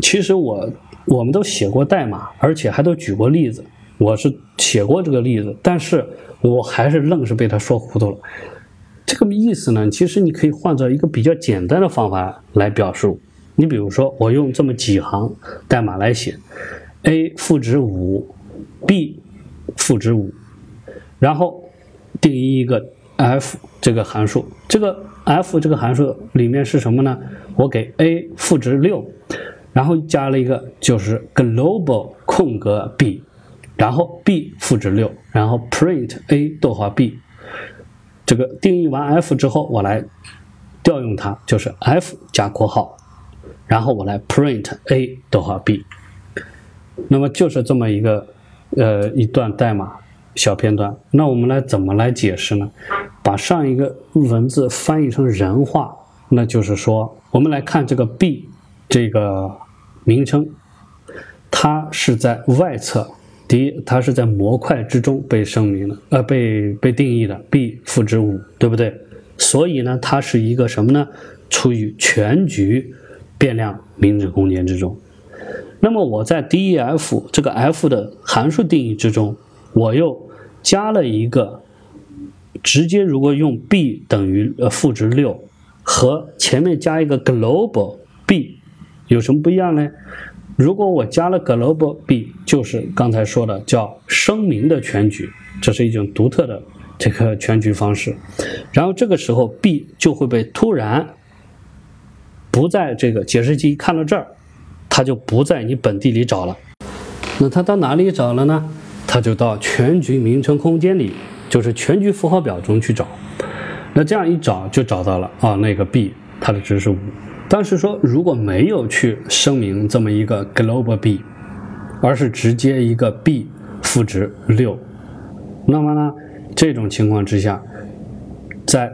其实我我们都写过代码，而且还都举过例子。我是写过这个例子，但是我还是愣是被他说糊涂了。这个意思呢，其实你可以换做一个比较简单的方法来表述。你比如说，我用这么几行代码来写：a 赋值五，b 赋值五，然后。定义一个 f 这个函数，这个 f 这个函数里面是什么呢？我给 a 赋值六，然后加了一个就是 global 空格 b，然后 b 赋值六，然后 print a 逗号 b。这个定义完 f 之后，我来调用它，就是 f 加括号，然后我来 print a 逗号 b。那么就是这么一个呃一段代码小片段。那我们来怎么来解释呢？把上一个文字翻译成人话，那就是说，我们来看这个 b 这个名称，它是在外侧。第一，它是在模块之中被声明的，呃，被被定义的 b 赋值五，对不对？所以呢，它是一个什么呢？处于全局变量名字空间之中。那么我在 def 这个 f 的函数定义之中，我又加了一个直接如果用 b 等于呃负值六和前面加一个 global b 有什么不一样呢？如果我加了 global b，就是刚才说的叫声明的全局，这是一种独特的这个全局方式。然后这个时候 b 就会被突然不在这个解释器看到这儿，它就不在你本地里找了。那它到哪里找了呢？它就到全局名称空间里，就是全局符号表中去找。那这样一找就找到了啊，那个 b 它的值是五。但是说，如果没有去声明这么一个 global b，而是直接一个 b 赋值六，那么呢，这种情况之下，在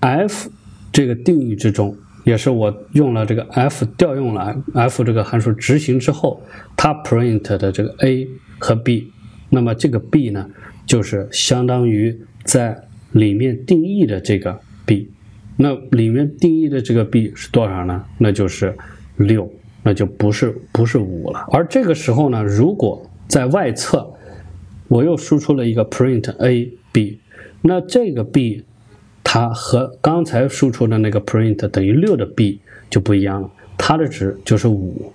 f 这个定义之中，也是我用了这个 f 调用了 f 这个函数执行之后，它 print 的这个 a 和 b，那么这个 b 呢，就是相当于在里面定义的这个 b。那里面定义的这个 b 是多少呢？那就是六，那就不是不是五了。而这个时候呢，如果在外侧我又输出了一个 print a b，那这个 b 它和刚才输出的那个 print 等于六的 b 就不一样了，它的值就是五。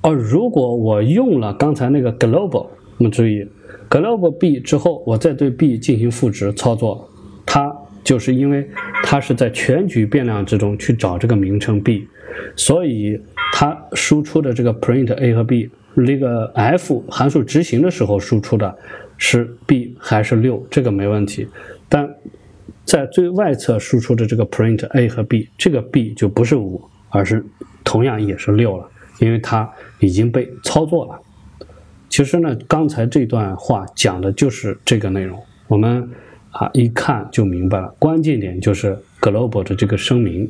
而如果我用了刚才那个 global，那么注意 global b 之后，我再对 b 进行赋值操作，它就是因为。它是在全局变量之中去找这个名称 b，所以它输出的这个 print a 和 b，那个 f 函数执行的时候输出的是 b 还是六，这个没问题。但在最外侧输出的这个 print a 和 b，这个 b 就不是五，而是同样也是六了，因为它已经被操作了。其实呢，刚才这段话讲的就是这个内容，我们。啊，一看就明白了。关键点就是 global 的这个声明，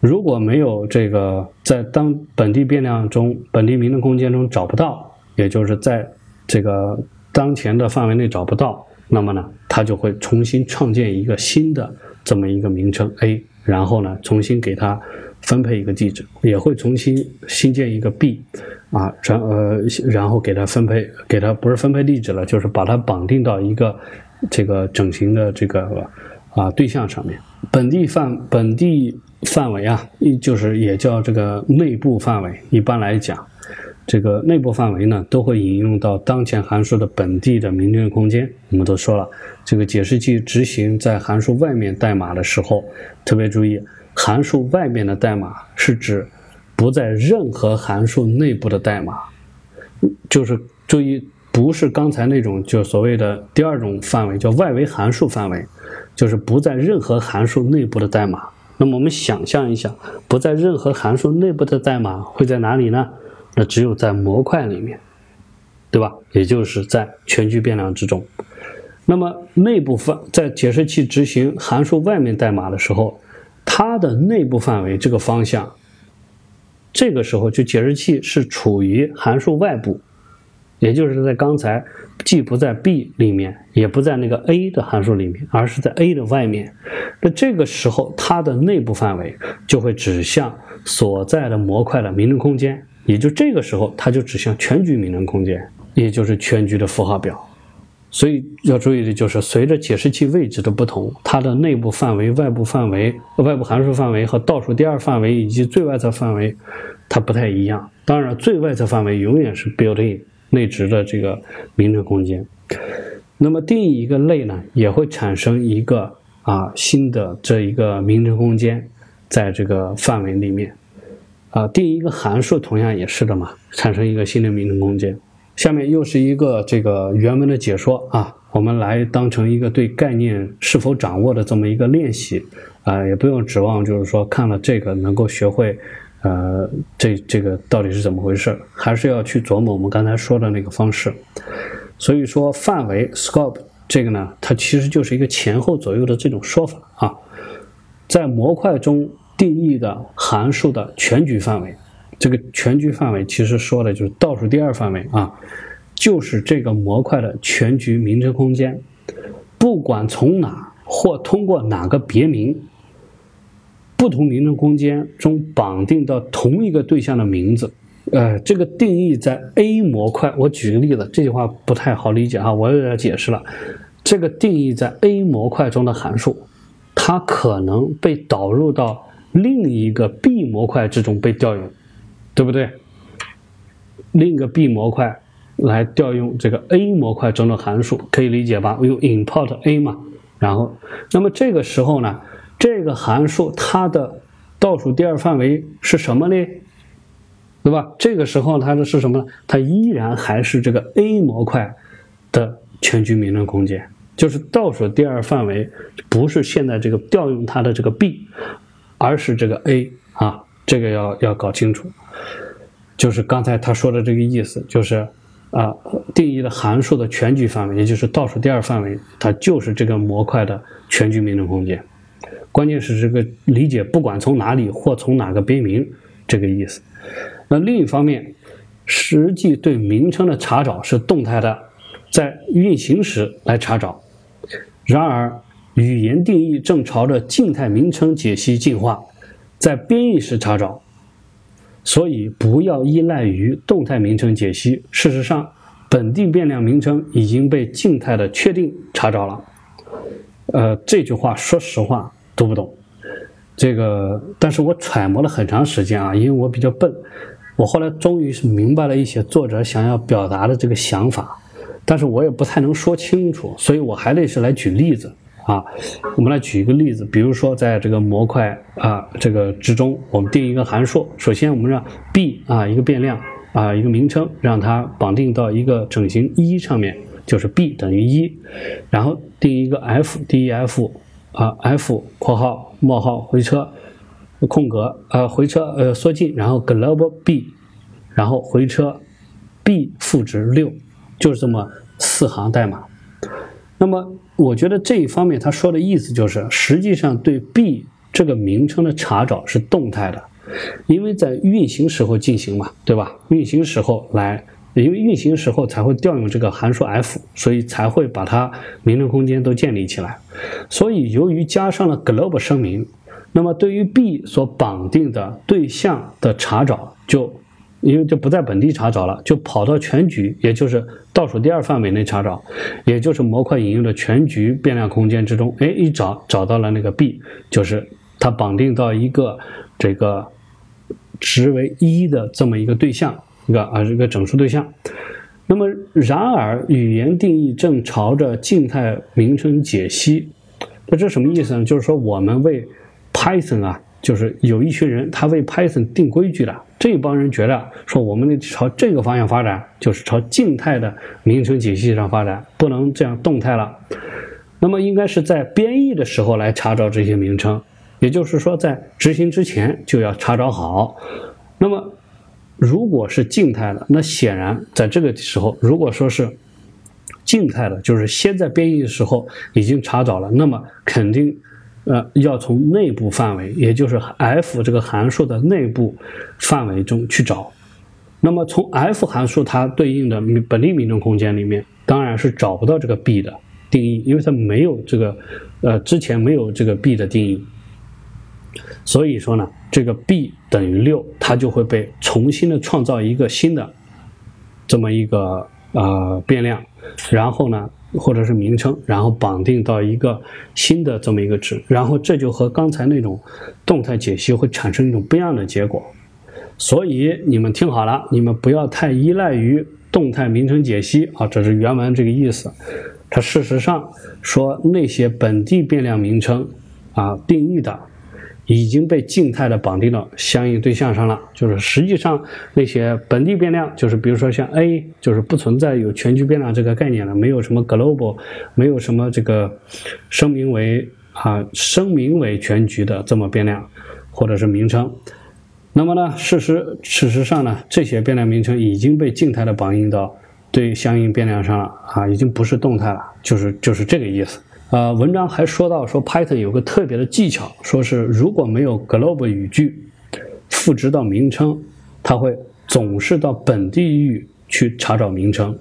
如果没有这个在当本地变量中、本地名称空间中找不到，也就是在这个当前的范围内找不到，那么呢，它就会重新创建一个新的这么一个名称 a，然后呢，重新给它分配一个地址，也会重新新建一个 b，啊，然呃，然后给它分配，给它不是分配地址了，就是把它绑定到一个。这个整形的这个啊对象上面，本地范本地范围啊，一就是也叫这个内部范围。一般来讲，这个内部范围呢，都会引用到当前函数的本地的名称空间。我们都说了，这个解释器执行在函数外面代码的时候，特别注意，函数外面的代码是指不在任何函数内部的代码，就是注意。不是刚才那种，就所谓的第二种范围，叫外围函数范围，就是不在任何函数内部的代码。那么我们想象一下，不在任何函数内部的代码会在哪里呢？那只有在模块里面，对吧？也就是在全局变量之中。那么内部范在解释器执行函数外面代码的时候，它的内部范围这个方向，这个时候就解释器是处于函数外部。也就是在刚才，既不在 b 里面，也不在那个 a 的函数里面，而是在 a 的外面。那这个时候，它的内部范围就会指向所在的模块的名称空间。也就这个时候，它就指向全局名称空间，也就是全局的符号表。所以要注意的就是，随着解释器位置的不同，它的内部范围、外部范围、外部函数范围和倒数第二范围以及最外侧范围，它不太一样。当然，最外侧范围永远是 built in。内置的这个名称空间，那么定义一个类呢，也会产生一个啊新的这一个名称空间，在这个范围里面，啊定义一个函数同样也是的嘛，产生一个新的名称空间。下面又是一个这个原文的解说啊，我们来当成一个对概念是否掌握的这么一个练习啊，也不用指望就是说看了这个能够学会，呃这这个到底是怎么回事，还是要去琢磨我们刚才说的那个方式。所以说，范围 （scope） 这个呢，它其实就是一个前后左右的这种说法啊。在模块中定义的函数的全局范围，这个全局范围其实说的就是倒数第二范围啊，就是这个模块的全局名称空间，不管从哪或通过哪个别名，不同名称空间中绑定到同一个对象的名字。呃，这个定义在 A 模块，我举个例子，这句话不太好理解啊，我有点解释了。这个定义在 A 模块中的函数，它可能被导入到另一个 B 模块之中被调用，对不对？另一个 B 模块来调用这个 A 模块中的函数，可以理解吧？我用 import A 嘛，然后，那么这个时候呢，这个函数它的倒数第二范围是什么呢？对吧？这个时候它的是什么呢？它依然还是这个 A 模块的全局名称空间，就是倒数第二范围不是现在这个调用它的这个 B，而是这个 A 啊，这个要要搞清楚。就是刚才他说的这个意思，就是啊，定义的函数的全局范围，也就是倒数第二范围，它就是这个模块的全局名称空间。关键是这个理解，不管从哪里或从哪个编名，这个意思。那另一方面，实际对名称的查找是动态的，在运行时来查找。然而，语言定义正朝着静态名称解析进化，在编译时查找。所以，不要依赖于动态名称解析。事实上，本地变量名称已经被静态的确定查找了。呃，这句话说实话读不懂。这个，但是我揣摩了很长时间啊，因为我比较笨。我后来终于是明白了一些作者想要表达的这个想法，但是我也不太能说清楚，所以我还得是来举例子啊。我们来举一个例子，比如说在这个模块啊这个之中，我们定一个函数，首先我们让 b 啊一个变量啊一个名称，让它绑定到一个整形一上面，就是 b 等于一，然后定一个 f，def 啊 f 括号冒号回车。空格，呃，回车，呃，缩进，然后 global b，然后回车 b 负值六，就是这么四行代码。那么，我觉得这一方面他说的意思就是，实际上对 b 这个名称的查找是动态的，因为在运行时候进行嘛，对吧？运行时候来，因为运行时候才会调用这个函数 f，所以才会把它名称空间都建立起来。所以，由于加上了 global 声明。那么，对于 B 所绑定的对象的查找，就因为就不在本地查找了，就跑到全局，也就是倒数第二范围内查找，也就是模块引用的全局变量空间之中，哎，一找找到了那个 B，就是它绑定到一个这个值为一的这么一个对象，一个啊，这个整数对象。那么，然而语言定义正朝着静态名称解析，那这什么意思呢？就是说我们为 Python 啊，就是有一群人，他为 Python 定规矩了。这帮人觉得说，我们得朝这个方向发展，就是朝静态的名称体系上发展，不能这样动态了。那么，应该是在编译的时候来查找这些名称，也就是说，在执行之前就要查找好。那么，如果是静态的，那显然在这个时候，如果说是静态的，就是先在编译的时候已经查找了，那么肯定。呃，要从内部范围，也就是 f 这个函数的内部范围中去找。那么从 f 函数它对应的本地名称空间里面，当然是找不到这个 b 的定义，因为它没有这个，呃，之前没有这个 b 的定义。所以说呢，这个 b 等于六，它就会被重新的创造一个新的这么一个呃变量，然后呢。或者是名称，然后绑定到一个新的这么一个值，然后这就和刚才那种动态解析会产生一种不一样的结果。所以你们听好了，你们不要太依赖于动态名称解析啊，这是原文这个意思。它事实上说那些本地变量名称啊定义的已经被静态的绑定到相应对象上了，就是实际上那些本地变量，就是比如说像 A，就是不存在有全局变量这个概念了，没有什么 global，没有什么这个声明为啊声明为全局的这么变量或者是名称。那么呢，事实事实上呢，这些变量名称已经被静态的绑定到对相应变量上了啊，已经不是动态了，就是就是这个意思。呃，文章还说到说 Python 有个特别的技巧，说是如果没有 global 语句赋值到名称，它会总是到本地域去查找名称。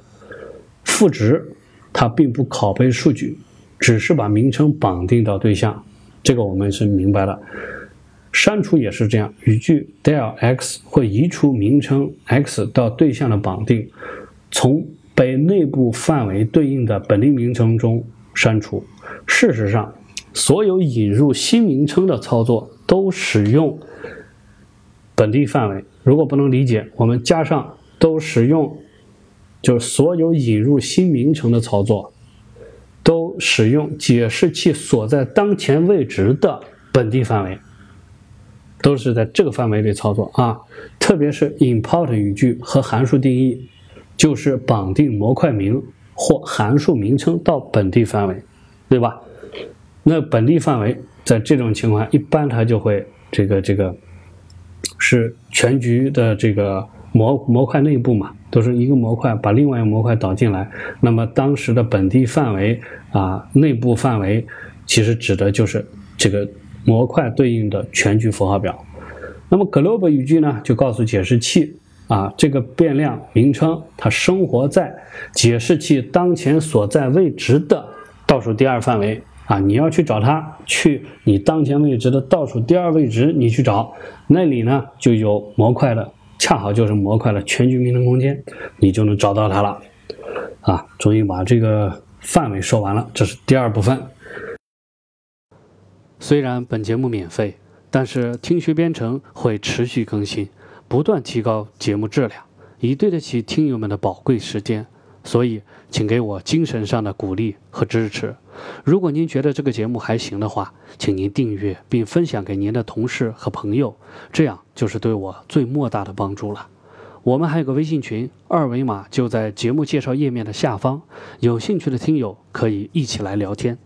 赋值它并不拷贝数据，只是把名称绑定到对象，这个我们是明白了。删除也是这样，语句 del x 会移除名称 x 到对象的绑定，从被内部范围对应的本地名称中删除。事实上，所有引入新名称的操作都使用本地范围。如果不能理解，我们加上都使用，就是所有引入新名称的操作都使用解释器所在当前位置的本地范围。都是在这个范围里操作啊，特别是 import 语句和函数定义，就是绑定模块名或函数名称到本地范围，对吧？那本地范围在这种情况下，一般它就会这个这个是全局的这个模模块内部嘛，都是一个模块把另外一个模块导进来，那么当时的本地范围啊，内部范围其实指的就是这个。模块对应的全局符号表，那么 global 语句呢，就告诉解释器啊，这个变量名称它生活在解释器当前所在位置的倒数第二范围啊，你要去找它，去你当前位置的倒数第二位置，你去找那里呢就有模块的，恰好就是模块的全局名称空间，你就能找到它了啊。终于把这个范围说完了，这是第二部分。虽然本节目免费，但是听学编程会持续更新，不断提高节目质量，以对得起听友们的宝贵时间。所以，请给我精神上的鼓励和支持。如果您觉得这个节目还行的话，请您订阅并分享给您的同事和朋友，这样就是对我最莫大的帮助了。我们还有个微信群，二维码就在节目介绍页面的下方，有兴趣的听友可以一起来聊天。